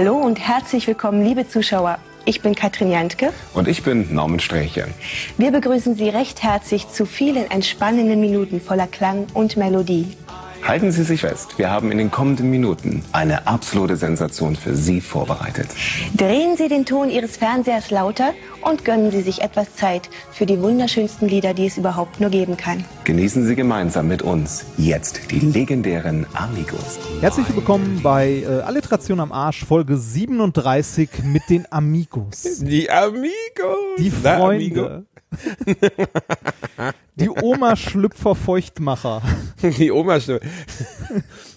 Hallo und herzlich willkommen, liebe Zuschauer. Ich bin Katrin Jantke. Und ich bin Norman Sträche. Wir begrüßen Sie recht herzlich zu vielen entspannenden Minuten voller Klang und Melodie. Halten Sie sich fest, wir haben in den kommenden Minuten eine absolute Sensation für Sie vorbereitet. Drehen Sie den Ton Ihres Fernsehers lauter und gönnen Sie sich etwas Zeit für die wunderschönsten Lieder, die es überhaupt nur geben kann. Genießen Sie gemeinsam mit uns jetzt die legendären Amigos. Herzlich willkommen bei äh, Alliteration am Arsch, Folge 37 mit den Amigos. Die Amigos. Die Na, Freunde. Die Oma-Schlüpfer Feuchtmacher. Die Oma schon.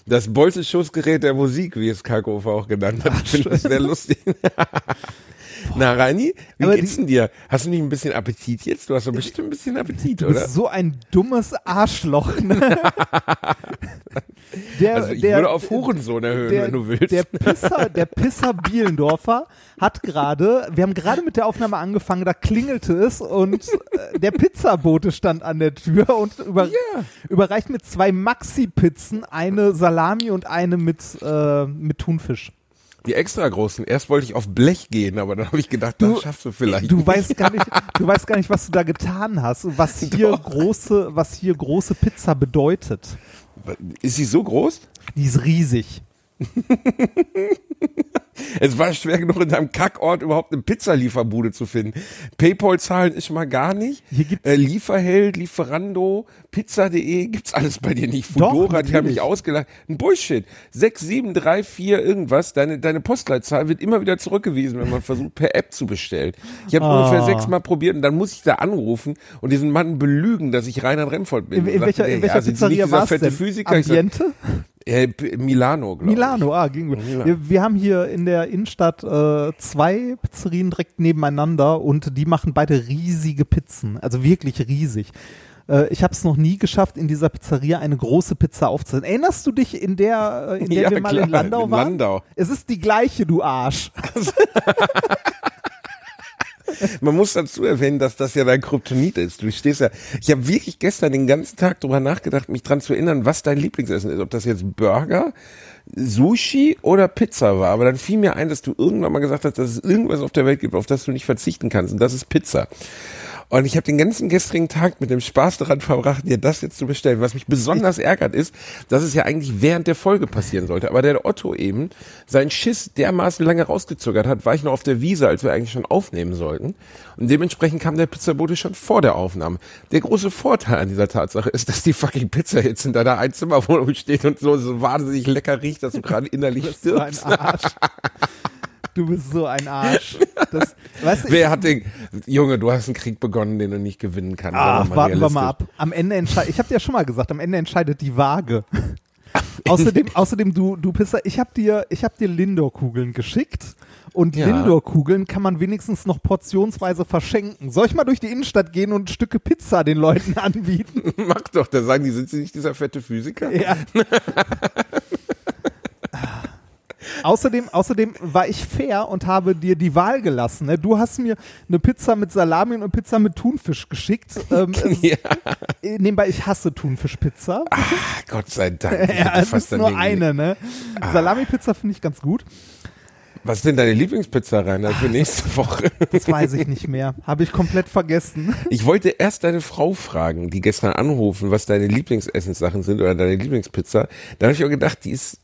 Das Bolzenschussgerät der Musik, wie es Kalkofer auch genannt hat. Ich finde das sehr lustig. Na, Reini, wie Aber geht's denn dir? Hast du nicht ein bisschen Appetit jetzt? Du hast doch bestimmt ein bisschen Appetit, Du oder? bist so ein dummes Arschloch. Ne? Der, Also ich der, würde auf Hurensohn erhöhen, der, wenn du willst. Der Pisser, der Pisser Bielendorfer hat gerade, wir haben gerade mit der Aufnahme angefangen, da klingelte es und äh, der Pizzabote stand an der Tür und über, Ja. überreicht mit zwei Maxi-Pizzen eine Salami und eine mit, äh, mit Thunfisch. Die extra großen. Erst wollte ich auf Blech gehen, aber dann habe ich gedacht, das schaffst du vielleicht. Du nicht. weißt gar nicht, du weißt gar nicht, was du da getan hast und was hier Doch. große, was hier große Pizza bedeutet. Ist sie so groß? Die ist riesig. Es war schwer genug, in deinem Kackort überhaupt eine Pizzalieferbude zu finden. Paypal-Zahlen ist mal gar nicht. Hier gibt's- äh, Lieferheld, Lieferando, Pizza.de, gibt's alles bei dir nicht. Foodora, die haben mich ausgelacht. Ein Bullshit. 6, 7, 3, 4, irgendwas. Deine, deine Postleitzahl wird immer wieder zurückgewiesen, wenn man versucht, per App zu bestellen. Ich habe Ah. ungefähr sechsmal probiert und dann muss ich da anrufen und diesen Mann belügen, dass ich Reinhard Remford bin. In, in welcher, in welcher ja, Sie nicht Pizzeria war fette denn? Physiker? Ambiente? äh, Milano, glaube ich. Milano, ah, ging gut. Wir, wir haben hier in der Innenstadt äh, zwei Pizzerien direkt nebeneinander und die machen beide riesige Pizzen, also wirklich riesig. Äh, ich habe es noch nie geschafft, in dieser Pizzeria eine große Pizza aufzusetzen. Erinnerst du dich, in der, äh, in der Ja, wir mal klar, in Landau in waren? Landau. Es ist die gleiche, du Arsch. Man muss dazu erwähnen, dass das ja dein Kryptonit ist. Du stehst ja. Ich habe wirklich gestern den ganzen Tag drüber nachgedacht, mich dran zu erinnern, was dein Lieblingsessen ist. Ob das jetzt Burger, Sushi oder Pizza war. Aber dann fiel mir ein, dass du irgendwann mal gesagt hast, dass es irgendwas auf der Welt gibt, auf das du nicht verzichten kannst. Und das ist Pizza. Und ich habe den ganzen gestrigen Tag mit dem Spaß daran verbracht, dir das jetzt zu bestellen. Was mich besonders ärgert ist, dass es ja eigentlich während der Folge passieren sollte. Aber der Otto eben seinen Schiss dermaßen lange rausgezögert hat, war ich noch auf der Wiese, als wir eigentlich schon aufnehmen sollten. Und dementsprechend kam der Pizzabote schon vor der Aufnahme. Der große Vorteil an dieser Tatsache ist, dass die fucking Pizza jetzt in deiner Einzimmerwohnung steht und so, so wahnsinnig lecker riecht, dass du gerade innerlich stirbst. Du bist so ein Arsch. Das, weißt Wer hat den, Junge, du hast einen Krieg begonnen, den du nicht gewinnen kannst. Ach, doch warten wir mal ab. Am Ende entscheidet, ich habe dir ja schon mal gesagt, am Ende entscheidet die Waage. außerdem, außerdem du, du Pisser, ich habe dir, ich habe dir Lindor-Kugeln geschickt und Ja. Lindor-Kugeln kann man wenigstens noch portionsweise verschenken. Soll ich mal durch die Innenstadt gehen und Stücke Pizza den Leuten anbieten? Mach doch, da sagen die, sind sie nicht dieser fette Physiker? ja. Außerdem, außerdem war ich fair und habe dir die Wahl gelassen. Ne? Du hast mir eine Pizza mit Salami und eine Pizza mit Thunfisch geschickt. Ähm, es- Ja. äh, Nebenbei, ich hasse Thunfischpizza. Ah, Gott sei Dank. Ja, es ist nur eine, ne? Salami-Pizza finde ich ganz gut. Was ist denn deine Lieblingspizza, Rainer, für nächste Woche? Das weiß ich nicht mehr. Habe ich komplett vergessen. Ich wollte erst deine Frau fragen, die gestern anrufen, was deine Lieblingsessenssachen sind oder deine Lieblingspizza. Dann habe ich auch gedacht, die ist,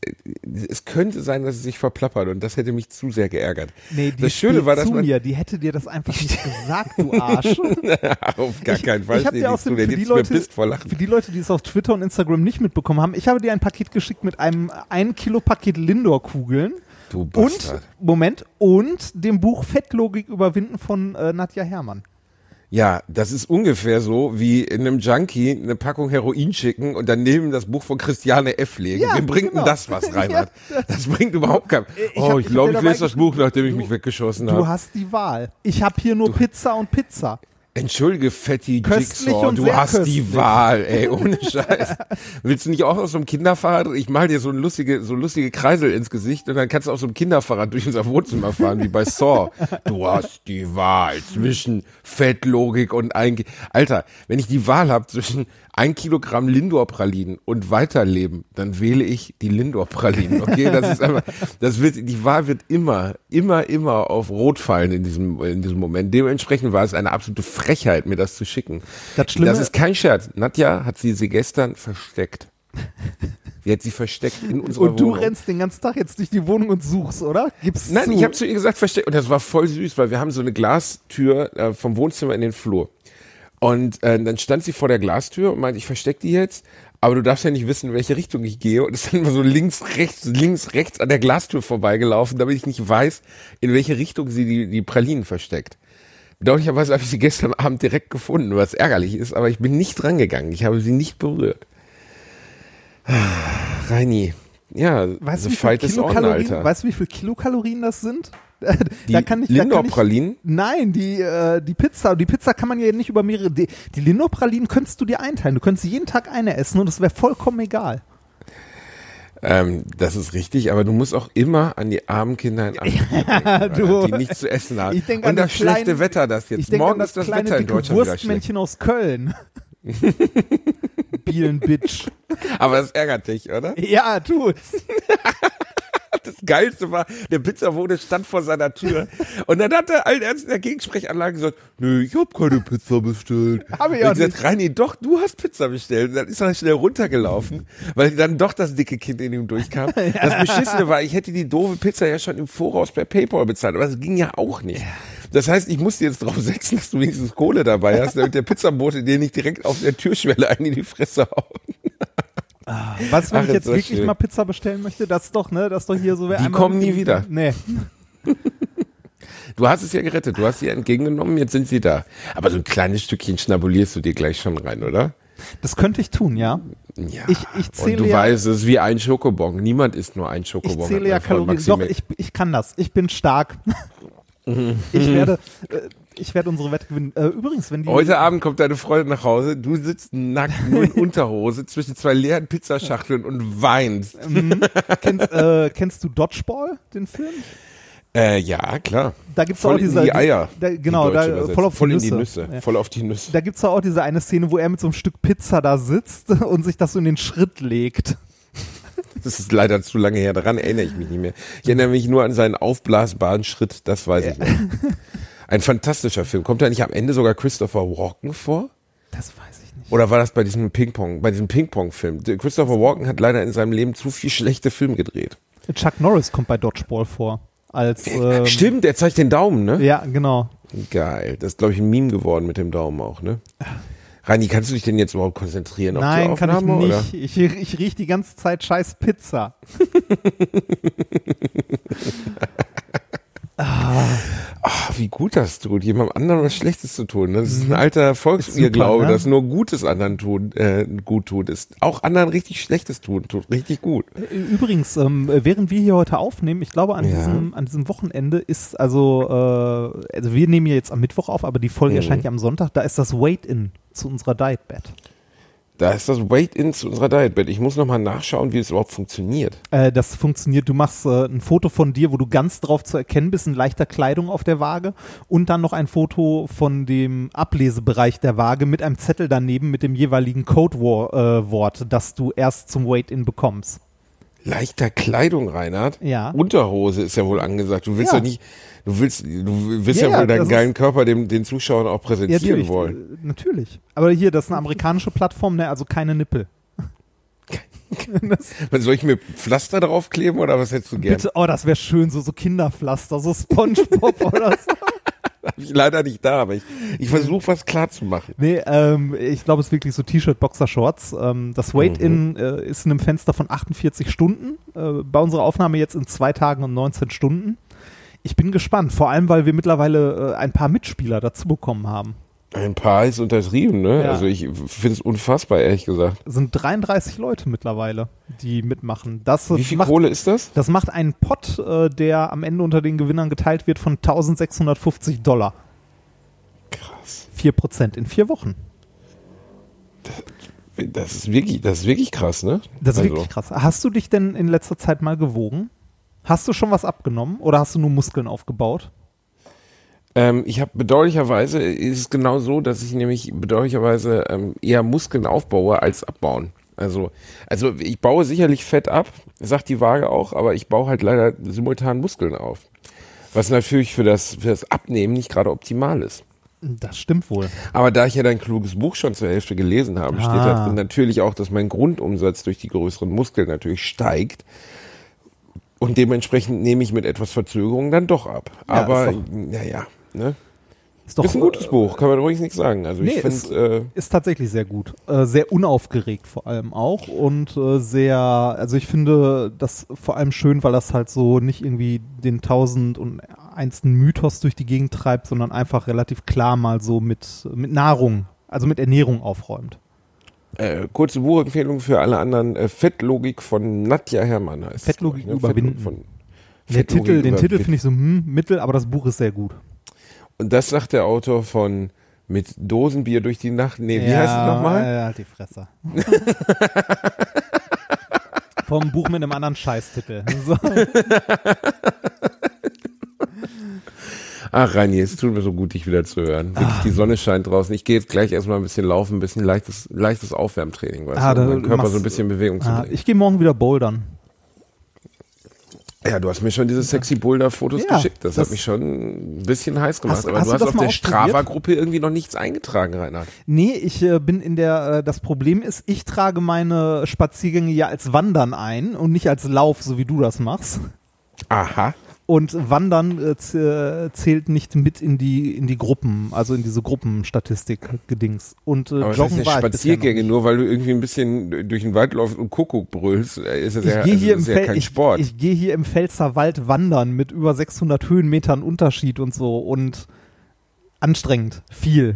es könnte sein, dass sie sich verplappert und das hätte mich zu sehr geärgert. Nee, die das Schöne war, dass zu man mir. Die hätte dir das einfach nicht gesagt, du Arsch. auf gar keinen Fall ich habe dir die außerdem für die, Leute, pisst vor Lachen. für die Leute, die es auf Twitter und Instagram nicht mitbekommen haben, ich habe dir ein Paket geschickt mit einem 1 Kilo Paket Lindor-Kugeln. Du Und, Bastard. Moment, und dem Buch Fettlogik überwinden von äh, Nadja Herrmann. Ja, das ist ungefähr so, wie in einem Junkie eine Packung Heroin schicken und daneben das Buch von Christiane F. legen. Ja, Wem bringt genau. denn das was, Reinhard? Das bringt überhaupt kein... Ich Oh, ich ich glaube, ich dir lese dabei das Buch, nachdem ich du- mich weggeschossen Du habe. hast die Wahl. Ich habe hier nur Pizza und Pizza. Entschuldige, Fetti Köstlich Jigsaw, du hast die köstlich. Wahl, ey, ohne Scheiß. Willst du nicht auch auf so einem Kinderfahrrad? Ich mal dir so ein lustige, so lustige Kreisel ins Gesicht und dann kannst du auf so einem Kinderfahrrad durch unser Wohnzimmer fahren, wie bei Saw. Du hast die Wahl zwischen Fettlogik und ein, Ki- Alter, wenn ich die Wahl habe zwischen ein Kilogramm Lindor-Pralinen und weiterleben, dann wähle ich die Lindor-Pralinen, okay? Das ist einfach, das wird, die Wahl wird immer, immer, immer auf Rot fallen in diesem, in diesem Moment. Dementsprechend war es eine absolute Frechheit, mir das zu schicken. Das Schlimme- das ist kein Scherz. Nadja hat sie, sie gestern versteckt. Sie hat sie versteckt in unserer Und du Wohnung. rennst den ganzen Tag jetzt durch die Wohnung und suchst, oder? Gibst Nein, zu. ich habe zu ihr gesagt, versteckt. Und das war voll süß, weil wir haben so eine Glastür äh, vom Wohnzimmer in den Flur. Und äh, dann stand sie vor der Glastür und meinte, ich versteck die jetzt, aber du darfst ja nicht wissen, in welche Richtung ich gehe. Und ist dann immer so links, rechts, links, rechts an der Glastür vorbeigelaufen, damit ich nicht weiß, in welche Richtung sie die, die Pralinen versteckt. Bedauerlicherweise habe ich sie gestern Abend direkt gefunden, was ärgerlich ist, aber ich bin nicht rangegangen. Ich habe sie nicht berührt. Ah, Reini, ja, Weißt du, wie viel Kilokalorien, Alter. weißt du, wie viel Kilokalorien das sind? Die da kann ich, ich, Lindor-Pralinen? Nein, die, äh, die Pizza. Die Pizza kann man ja nicht über mehrere. Die, die Lindor-Pralinen könntest du dir einteilen. Du könntest jeden Tag eine essen und es wäre vollkommen egal. Ähm, das ist richtig, aber du musst auch immer an die armen Kinder in Afrika denken, du. Die nichts zu essen haben. Ich denk Und an das die kleinen- schlechte Wetter, das jetzt. Morgen an das ist das kleine Wetter in Deutschland schlecht. Wurstmännchen aus Köln. Bielen Bitch. Aber das ärgert dich, oder? Ja, tut's. Das Geilste war, der Pizzabote stand vor seiner Tür und dann hat er allen Ernst in der Gegensprechanlage gesagt, nö, ich hab keine Pizza bestellt. Hab ich und auch gesagt, Reini, doch, du hast Pizza bestellt. Und dann ist er schnell runtergelaufen, weil dann doch das dicke Kind in ihm durchkam. Das Beschissene war, ich hätte die doofe Pizza ja schon im Voraus per Paypal bezahlt, aber das ging ja auch nicht. Das heißt, ich musste jetzt drauf setzen, dass du wenigstens Kohle dabei hast, damit der Pizzabote dir nicht direkt auf der Türschwelle einen in die Fresse haut. Was, wenn Ach, ich jetzt wirklich schön. mal Pizza bestellen möchte? Das doch, ne? Das ist doch hier so. Die kommen nie wieder. Nee. Du hast es ja gerettet, du hast sie entgegengenommen, jetzt sind sie da. Aber so ein kleines Stückchen schnabulierst du dir gleich schon rein, oder? Das könnte ich tun, ja. Ja. Ich- ich zähle Und du ja- weißt, es ist wie ein Schokobon. Niemand isst nur ein Ich Schokobon. zähle hat ja Kalorien. Doch, Maxime- ich, ich kann das. Ich bin stark. ich werde, äh, ich werde unsere Wette gewinnen. Äh, übrigens, wenn die Heute Abend kommt deine Freundin nach Hause, du sitzt nackt, nur in Unterhose, zwischen zwei leeren Pizzaschachteln und weinst. kennst, äh, kennst du Dodgeball, den Film? Äh, ja, klar. Da gibt's voll auch diese in die Eier. Da, die genau, deutsche da, Übersetzung. voll auf voll die in die Nüsse. Nüsse. Ja. Voll auf die Nüsse. Da gibt's auch diese eine Szene, wo er mit so einem Stück Pizza da sitzt und sich das so in den Schritt legt. Das ist leider zu lange her, daran erinnere ich mich nicht mehr. Ich erinnere mich nur an seinen aufblasbaren Schritt, das weiß ich noch. Ein fantastischer Film. Kommt da nicht am Ende sogar Christopher Walken vor? Das weiß ich nicht. Oder war das bei diesem Ping-Pong, bei diesem Ping-Pong-Film? Christopher Walken hat leider in seinem Leben zu viel schlechte Filme gedreht. Chuck Norris kommt bei Dodgeball vor. Als, ähm, Stimmt, der zeigt den Daumen, ne? Ja, genau. Geil. Das ist, glaube ich, ein Meme geworden mit dem Daumen auch, ne? Rani, kannst du dich denn jetzt überhaupt konzentrieren auf die Nein, kann ich Aufnahme? oder? nicht. Ich, ich riech die ganze Zeit scheiß Pizza. Ach, wie gut das tut, jemandem anderen was Schlechtes zu tun. Das ist ein alter Volksirrglaube, ne? dass nur Gutes anderen tun, äh, gut tut. Ist auch anderen richtig Schlechtes tun, tut richtig gut. Übrigens, ähm, während wir hier heute aufnehmen, ich glaube an, Ja. diesem, an diesem Wochenende ist also, äh, also wir nehmen ja jetzt am Mittwoch auf, aber die Folge Mhm. erscheint ja am Sonntag, da ist das Wait-In zu unserer Diet-Bed. Da ist das Weight-In zu unserer Dietbed. Ich muss nochmal nachschauen, wie es überhaupt funktioniert. Äh, das funktioniert, du machst äh, ein Foto von dir, wo du ganz drauf zu erkennen bist, in leichter Kleidung auf der Waage und dann noch ein Foto von dem Ablesebereich der Waage mit einem Zettel daneben mit dem jeweiligen Codewort, äh, das du erst zum Wait-In bekommst. Leichter Kleidung, Reinhard. Ja. Unterhose ist ja wohl angesagt. Du willst Ja. ja, nicht, du willst, du willst Ja, ja, ja, wohl deinen geilen Körper dem, den Zuschauern auch präsentieren natürlich, wollen. natürlich. Aber hier, das ist eine amerikanische Plattform, ne, also keine Nippel. Soll ich mir Pflaster draufkleben oder was hättest du gern? Bitte, oh, das wäre schön, so, so Kinderpflaster, so Spongebob oder so. Hab ich leider nicht da, aber ich, ich versuche was klar zu machen. Nee, ähm, ich glaube, es ist wirklich so T-Shirt, Boxer, Shorts. Ähm, das Wait-In äh, ist in einem Fenster von 48 Stunden. Äh, bei unserer Aufnahme jetzt in zwei Tagen und 19 Stunden. Ich bin gespannt, vor allem, weil wir mittlerweile äh, ein paar Mitspieler dazu bekommen haben. Ein paar ist untertrieben, ne? Ja. Also ich finde es unfassbar, ehrlich gesagt. sind 33 Leute mittlerweile, die mitmachen. Das Wie viel macht, Kohle ist das? Das macht einen Pot, äh, der am Ende unter den Gewinnern geteilt wird von 1650 Dollar. Krass. 4 Prozent in vier Wochen. Das ist wirklich, das ist wirklich krass, ne? Das ist Also, wirklich krass. Hast du dich denn in letzter Zeit mal gewogen? Hast du schon was abgenommen oder hast du nur Muskeln aufgebaut? Ähm, ich habe bedauerlicherweise, ist es genau so, dass ich nämlich bedauerlicherweise ähm, eher Muskeln aufbaue als abbauen. Also, also ich baue sicherlich Fett ab, sagt die Waage auch, aber ich baue halt leider simultan Muskeln auf. Was natürlich für das, für das Abnehmen nicht gerade optimal ist. Das stimmt wohl. Aber da ich ja dein kluges Buch schon zur Hälfte gelesen habe, steht Ah. da drin natürlich auch, dass mein Grundumsatz durch die größeren Muskeln natürlich steigt. Und dementsprechend nehme ich mit etwas Verzögerung dann doch ab. Ja, Aber, naja, ne? Ist doch ist ein gutes Buch, kann man ruhig nichts sagen. Also Nee, ich ist- finde, äh, Ist tatsächlich sehr gut. Äh, sehr unaufgeregt vor allem auch und äh, sehr, also ich finde das vor allem schön, weil das halt so nicht irgendwie den tausend und einsten Mythos durch die Gegend treibt, sondern einfach relativ klar mal so mit, mit Nahrung, also mit Ernährung aufräumt. Äh, kurze Buchempfehlung für alle anderen. Äh, Fettlogik von Nadja Herrmann heißt es, Fettlogik ich, ne? überwinden. Fettlogik Von Fettlogik Titel, den Titel finde ich so hm, mittel, aber das Buch ist sehr gut. Und das sagt der Autor von mit Dosenbier durch die Nacht. Nee, wie heißt es nochmal? Äh, halt die Fresse. Vom Buch mit einem anderen Scheißtitel. So. Ach, Reini, es tut mir so gut, dich wieder zu hören. Wirklich, Ah. die Sonne scheint draußen. Ich gehe jetzt gleich erstmal ein bisschen laufen, ein bisschen leichtes, leichtes Aufwärmtraining, weißt Ah, du, um meinen du Körper machst- so ein bisschen in Bewegung zu Ah, bringen. ich gehe morgen wieder bouldern. ja, du hast mir schon diese sexy Boulder-Fotos Ja, geschickt. Das, das- hat mich schon ein bisschen heiß gemacht. Hast- Aber hast du du hast das auf der? Strava-Gruppe irgendwie noch nichts eingetragen, Reinhard. Nee, ich äh, bin in der, äh, das Problem ist, ich trage meine Spaziergänge ja als Wandern ein und nicht als Lauf, so wie du das machst. Aha. Und Wandern äh, äh, zählt nicht mit in die, in die Gruppen, also in diese Gruppenstatistik-Gedings. Und äh, Aber das heißt Joggen ja ich bisher noch Spaziergänge, nur weil du irgendwie ein bisschen durch den Wald läufst und Kuckuck brüllst, äh, ist das ja, Ich gehe also hier, das im ist ja Fel- kein ich, Sport. ich gehe hier im Pfälzer Wald wandern mit über 600 Höhenmetern Unterschied und so und anstrengend, viel.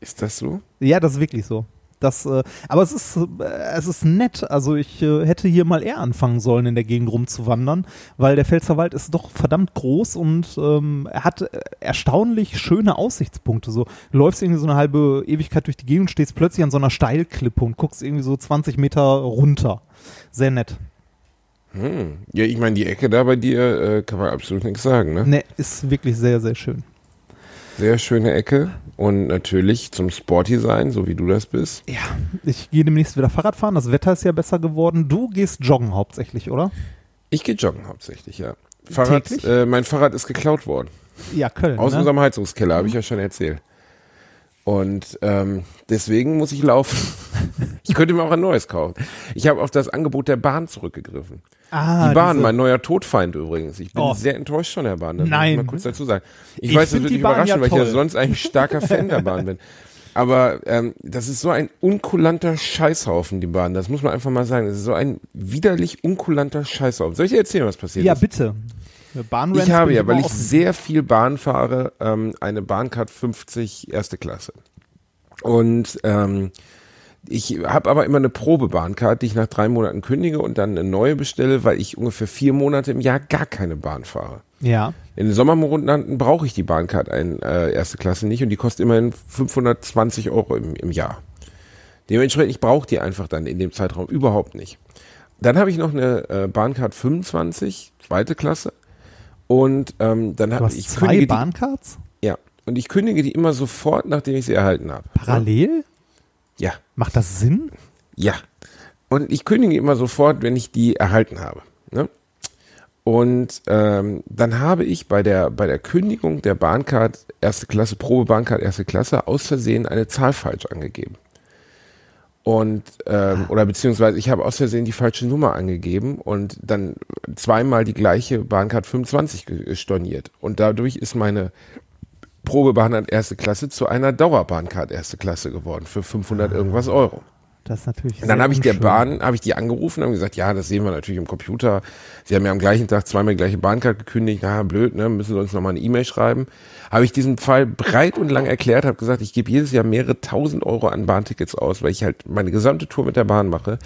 ist das so? Ja, das ist wirklich so. Das, äh, aber es ist, äh, es ist nett. Also ich äh, hätte hier mal eher anfangen sollen, in der Gegend rumzuwandern, weil der Pfälzerwald ist doch verdammt groß und ähm, er hat äh, erstaunlich schöne Aussichtspunkte. So, du läufst irgendwie so eine halbe Ewigkeit durch die Gegend und stehst plötzlich an so einer Steilklippe und guckst irgendwie so 20 Meter runter. Sehr nett. Hm. Ja, ich meine, die Ecke da bei dir äh, kann man absolut nichts sagen, ne? Ne, ist wirklich sehr, sehr schön. Sehr schöne Ecke und natürlich zum Sporty sein, so wie du das bist. Ja, ich gehe demnächst wieder Fahrrad fahren. Das Wetter ist ja besser geworden. Du gehst joggen hauptsächlich, oder? Ich gehe joggen hauptsächlich, ja. Fahrrad, äh, mein Fahrrad ist geklaut worden. Ja, Köln. Aus ne? unserem Heizungskeller, habe ich ja schon erzählt. Und ähm, deswegen muss ich laufen. ich könnte mir auch ein neues kaufen. Ich habe auf das Angebot der Bahn zurückgegriffen. Ah, die Bahn, diese- mein neuer Todfeind übrigens. Ich bin Oh. sehr enttäuscht von der Bahn. Das Nein. Muss ich mal kurz dazu sagen. Ich, Ich weiß, das wird dich überraschen, ja weil ich ja sonst eigentlich starker Fan der Bahn bin. Aber ähm, das ist so ein unkulanter Scheißhaufen, die Bahn. Das muss man einfach mal sagen. Das ist so ein widerlich unkulanter Scheißhaufen. Soll ich dir erzählen, was passiert Ja, ist? bitte. Bahnrents Ich habe ja, weil ich sehr viel Bahn fahre, ähm, eine Bahncard 50 erste Klasse. Und ähm, ich habe aber immer eine Probebahncard, die ich nach drei Monaten kündige und dann eine neue bestelle, weil ich ungefähr vier Monate im Jahr gar keine Bahn fahre. Ja. In den Sommermonaten brauche ich die Bahncard ein, äh, erste Klasse nicht und die kostet immerhin 520 Euro im, im Jahr. Dementsprechend, ich brauche die einfach dann in dem Zeitraum überhaupt nicht. Dann habe ich noch eine äh, Bahncard 25, zweite Klasse. Und ähm, dann habe ich zwei Bahncards? die, ja und ich kündige die immer sofort, nachdem ich sie erhalten habe. Parallel? Ja, Macht das Sinn? ja. Und ich kündige immer sofort, wenn ich die erhalten habe. Ne? Und ähm, dann habe ich bei der bei der Kündigung der Bahncard erste Klasse Probebahncard erste Klasse aus Versehen eine Zahl falsch angegeben. Und ähm, oder beziehungsweise ich habe aus Versehen die falsche Nummer angegeben und dann zweimal die gleiche Bahncard 25 ge- storniert. Und dadurch ist meine Probebahncard erste Klasse zu einer Dauerbahncard erste Klasse geworden für 500 irgendwas Euro. das ist natürlich. Und dann habe ich der. Bahn, habe ich die angerufen, haben gesagt, ja, das sehen wir natürlich im Computer. Sie haben ja am gleichen Tag zweimal die gleiche Bahncard gekündigt. Na, blöd, ne? Müssen Sie uns nochmal eine E-Mail schreiben. Habe ich diesen Fall breit und lang erklärt, habe gesagt, ich gebe jedes Jahr mehrere tausend Euro an Bahntickets aus, weil ich halt meine gesamte Tour mit der Bahn mache.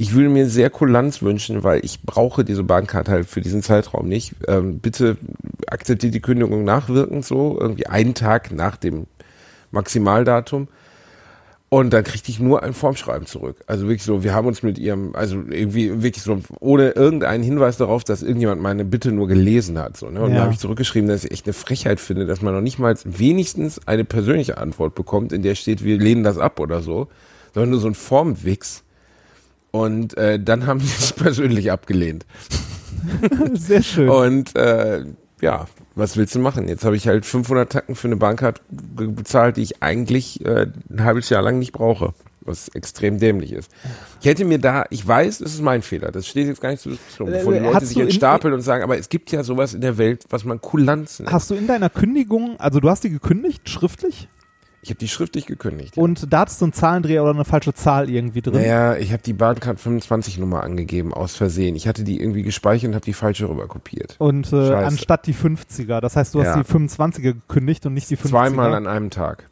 Ich würde mir sehr Kulanz wünschen, weil ich brauche diese Bahncard halt für diesen Zeitraum nicht. Ähm, bitte akzeptiert die Kündigung nachwirkend so, irgendwie einen Tag nach dem Maximaldatum. Und dann kriegte ich nur ein Formschreiben zurück. Also wirklich so, wir haben uns mit ihrem, also irgendwie wirklich so, ohne irgendeinen Hinweis darauf, dass irgendjemand meine Bitte nur gelesen hat. So, ne? Und Ja. da habe ich zurückgeschrieben, dass ich echt eine Frechheit finde, dass man noch nicht mal wenigstens eine persönliche Antwort bekommt, in der steht, wir lehnen das ab oder so, sondern nur so ein Formwix. Und äh, dann haben sie es persönlich abgelehnt. Sehr schön. Und äh, ja, was willst du machen? Jetzt habe ich halt 500 Tacken für eine Bahncard ge- bezahlt, die ich eigentlich äh, ein halbes Jahr lang nicht brauche, was extrem dämlich ist. Ich hätte mir da, ich weiß, es ist mein Fehler, das steht jetzt gar nicht zur Diskussion, bevor die Äh, Leute sich jetzt stapeln und sagen, aber es gibt ja sowas in der Welt, was man Kulanz nennt. Hast du in deiner Kündigung, also du hast die gekündigt, schriftlich? Ich habe die schriftlich gekündigt. ja. Und da hattest du einen Zahlendreher oder eine falsche Zahl irgendwie drin? Naja, ich habe die Bahncard 25 Nummer angegeben, aus Versehen. Ich hatte die irgendwie gespeichert und habe die falsche rüber kopiert. Und äh, anstatt die 50er. Das heißt, du hast Ja. die 25er gekündigt und nicht die 50er. Zweimal an einem Tag.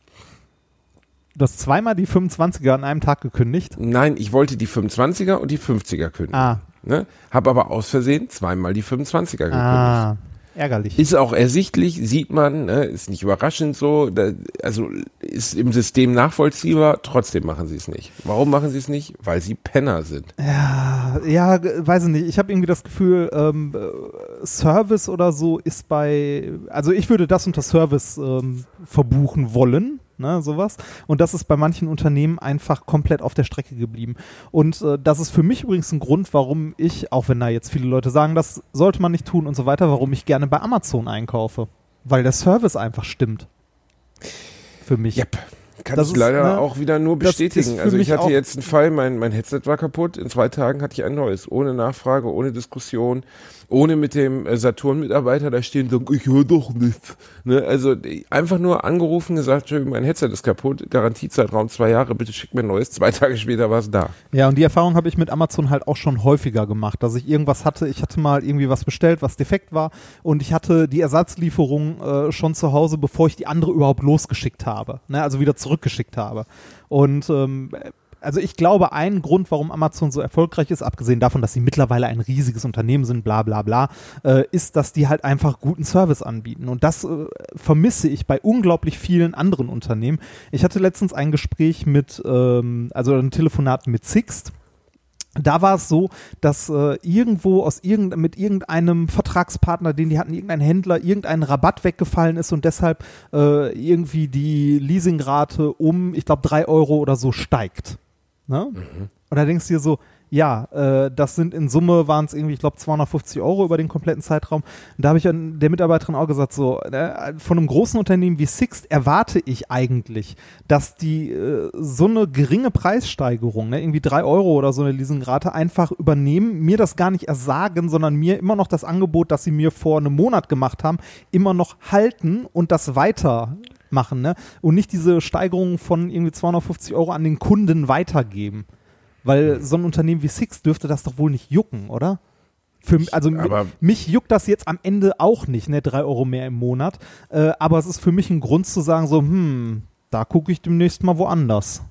Du hast zweimal die 25er an einem Tag gekündigt. Nein, ich wollte die 25er und die 50er kündigen. Ah, Ne? Hab aber aus Versehen zweimal die 25er gekündigt. ah, ärgerlich. Ist auch ersichtlich, sieht man, ne? ist nicht überraschend so, da, also ist im System nachvollziehbar, trotzdem machen sie es nicht. Warum machen sie es nicht? Weil sie Penner sind. Ja, ja, weiß ich nicht. Ich habe irgendwie das Gefühl, ähm, äh, Service oder so ist bei, also ich würde das unter Service ähm, verbuchen wollen, ne, sowas. Und das ist bei manchen Unternehmen einfach komplett auf der Strecke geblieben. Und äh, das ist für mich übrigens ein Grund, warum ich, auch wenn da jetzt viele Leute sagen, das sollte man nicht tun und so weiter, warum ich gerne bei Amazon einkaufe. Weil der Service einfach stimmt. Für mich. Yep. Kann Das ich ist, leider ne, auch wieder nur bestätigen. Also ich hatte jetzt einen Fall, mein, mein Headset war kaputt, in zwei Tagen hatte ich ein neues, ohne Nachfrage, ohne Diskussion, ohne mit dem äh, Saturn-Mitarbeiter da stehen und sagen, ich höre doch nichts. Ne? Also einfach nur angerufen, gesagt, mein Headset ist kaputt, Garantiezeitraum zwei Jahre, bitte schick mir ein neues. Zwei Tage später war es da. Ja, und die Erfahrung habe ich mit Amazon halt auch schon häufiger gemacht, dass ich irgendwas hatte. Ich hatte mal irgendwie was bestellt, was defekt war und ich hatte die Ersatzlieferung äh, schon zu Hause, bevor ich die andere überhaupt losgeschickt habe, ne? also wieder zurückgeschickt habe. Und ähm, also ich glaube, ein Grund, warum Amazon so erfolgreich ist, abgesehen davon, dass sie mittlerweile ein riesiges Unternehmen sind, bla bla bla, äh, ist, dass die halt einfach guten Service anbieten. Und das äh, vermisse ich bei unglaublich vielen anderen Unternehmen. Ich hatte letztens ein Gespräch mit, ähm, also ein Telefonat mit Sixt. Da war es so, dass äh, irgendwo aus irgend, mit irgendeinem Vertragspartner, den die hatten, irgendein Händler, irgendein Rabatt weggefallen ist und deshalb äh, irgendwie die Leasingrate um, ich glaube, drei Euro oder so steigt. Ne? Und da denkst du dir so, ja, äh, das sind in Summe waren es irgendwie, ich glaube, 250 Euro über den kompletten Zeitraum. Und da habe ich der Mitarbeiterin auch gesagt, so, äh, von einem großen Unternehmen wie Sixt erwarte ich eigentlich, dass die äh, so eine geringe Preissteigerung, ne, irgendwie drei Euro oder so eine Leasingrate, einfach übernehmen, mir das gar nicht ersagen, sondern mir immer noch das Angebot, das sie mir vor einem Monat gemacht haben, immer noch halten und das weiter machen, ne? Und nicht diese Steigerung von irgendwie 250 Euro an den Kunden weitergeben. Weil so ein Unternehmen wie Six dürfte das doch wohl nicht jucken, oder? Für, also Aber- mich juckt das jetzt am Ende auch nicht, ne? Drei Euro mehr im Monat. Äh, aber es ist für mich ein Grund zu sagen, so, hm, da gucke ich demnächst mal woanders.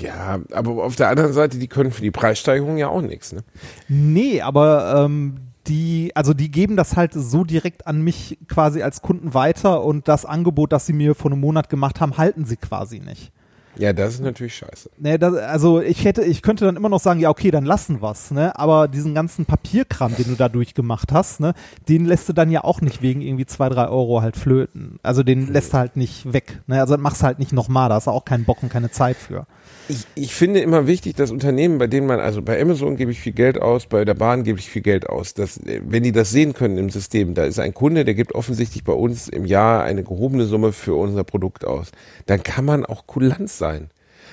Ja, aber auf der anderen Seite, die können für die Preissteigerung ja auch nichts. Ne? Nee, aber ähm, die, also die geben das halt so direkt an mich quasi als Kunden weiter und das Angebot, das sie mir vor einem Monat gemacht haben, halten sie quasi nicht. Ja, das ist natürlich scheiße. Ne, das, also ich hätte, ich könnte dann immer noch sagen, ja okay, dann lassen wir's, ne? Aber diesen ganzen Papierkram, den du da durchgemacht hast, ne, den lässt du dann ja auch nicht wegen irgendwie zwei, drei Euro halt flöten. Also den lässt du halt nicht weg. Ne? Also machst halt nicht nochmal, da hast du auch keinen Bock und keine Zeit für. Ich, ich finde immer wichtig, dass Unternehmen, bei denen man, also bei Amazon gebe ich viel Geld aus, bei der Bahn gebe ich viel Geld aus, dass, äh, wenn die das sehen können im System, da ist ein Kunde, der gibt offensichtlich bei uns im Jahr eine gehobene Summe für unser Produkt aus, dann kann man auch kulant sein.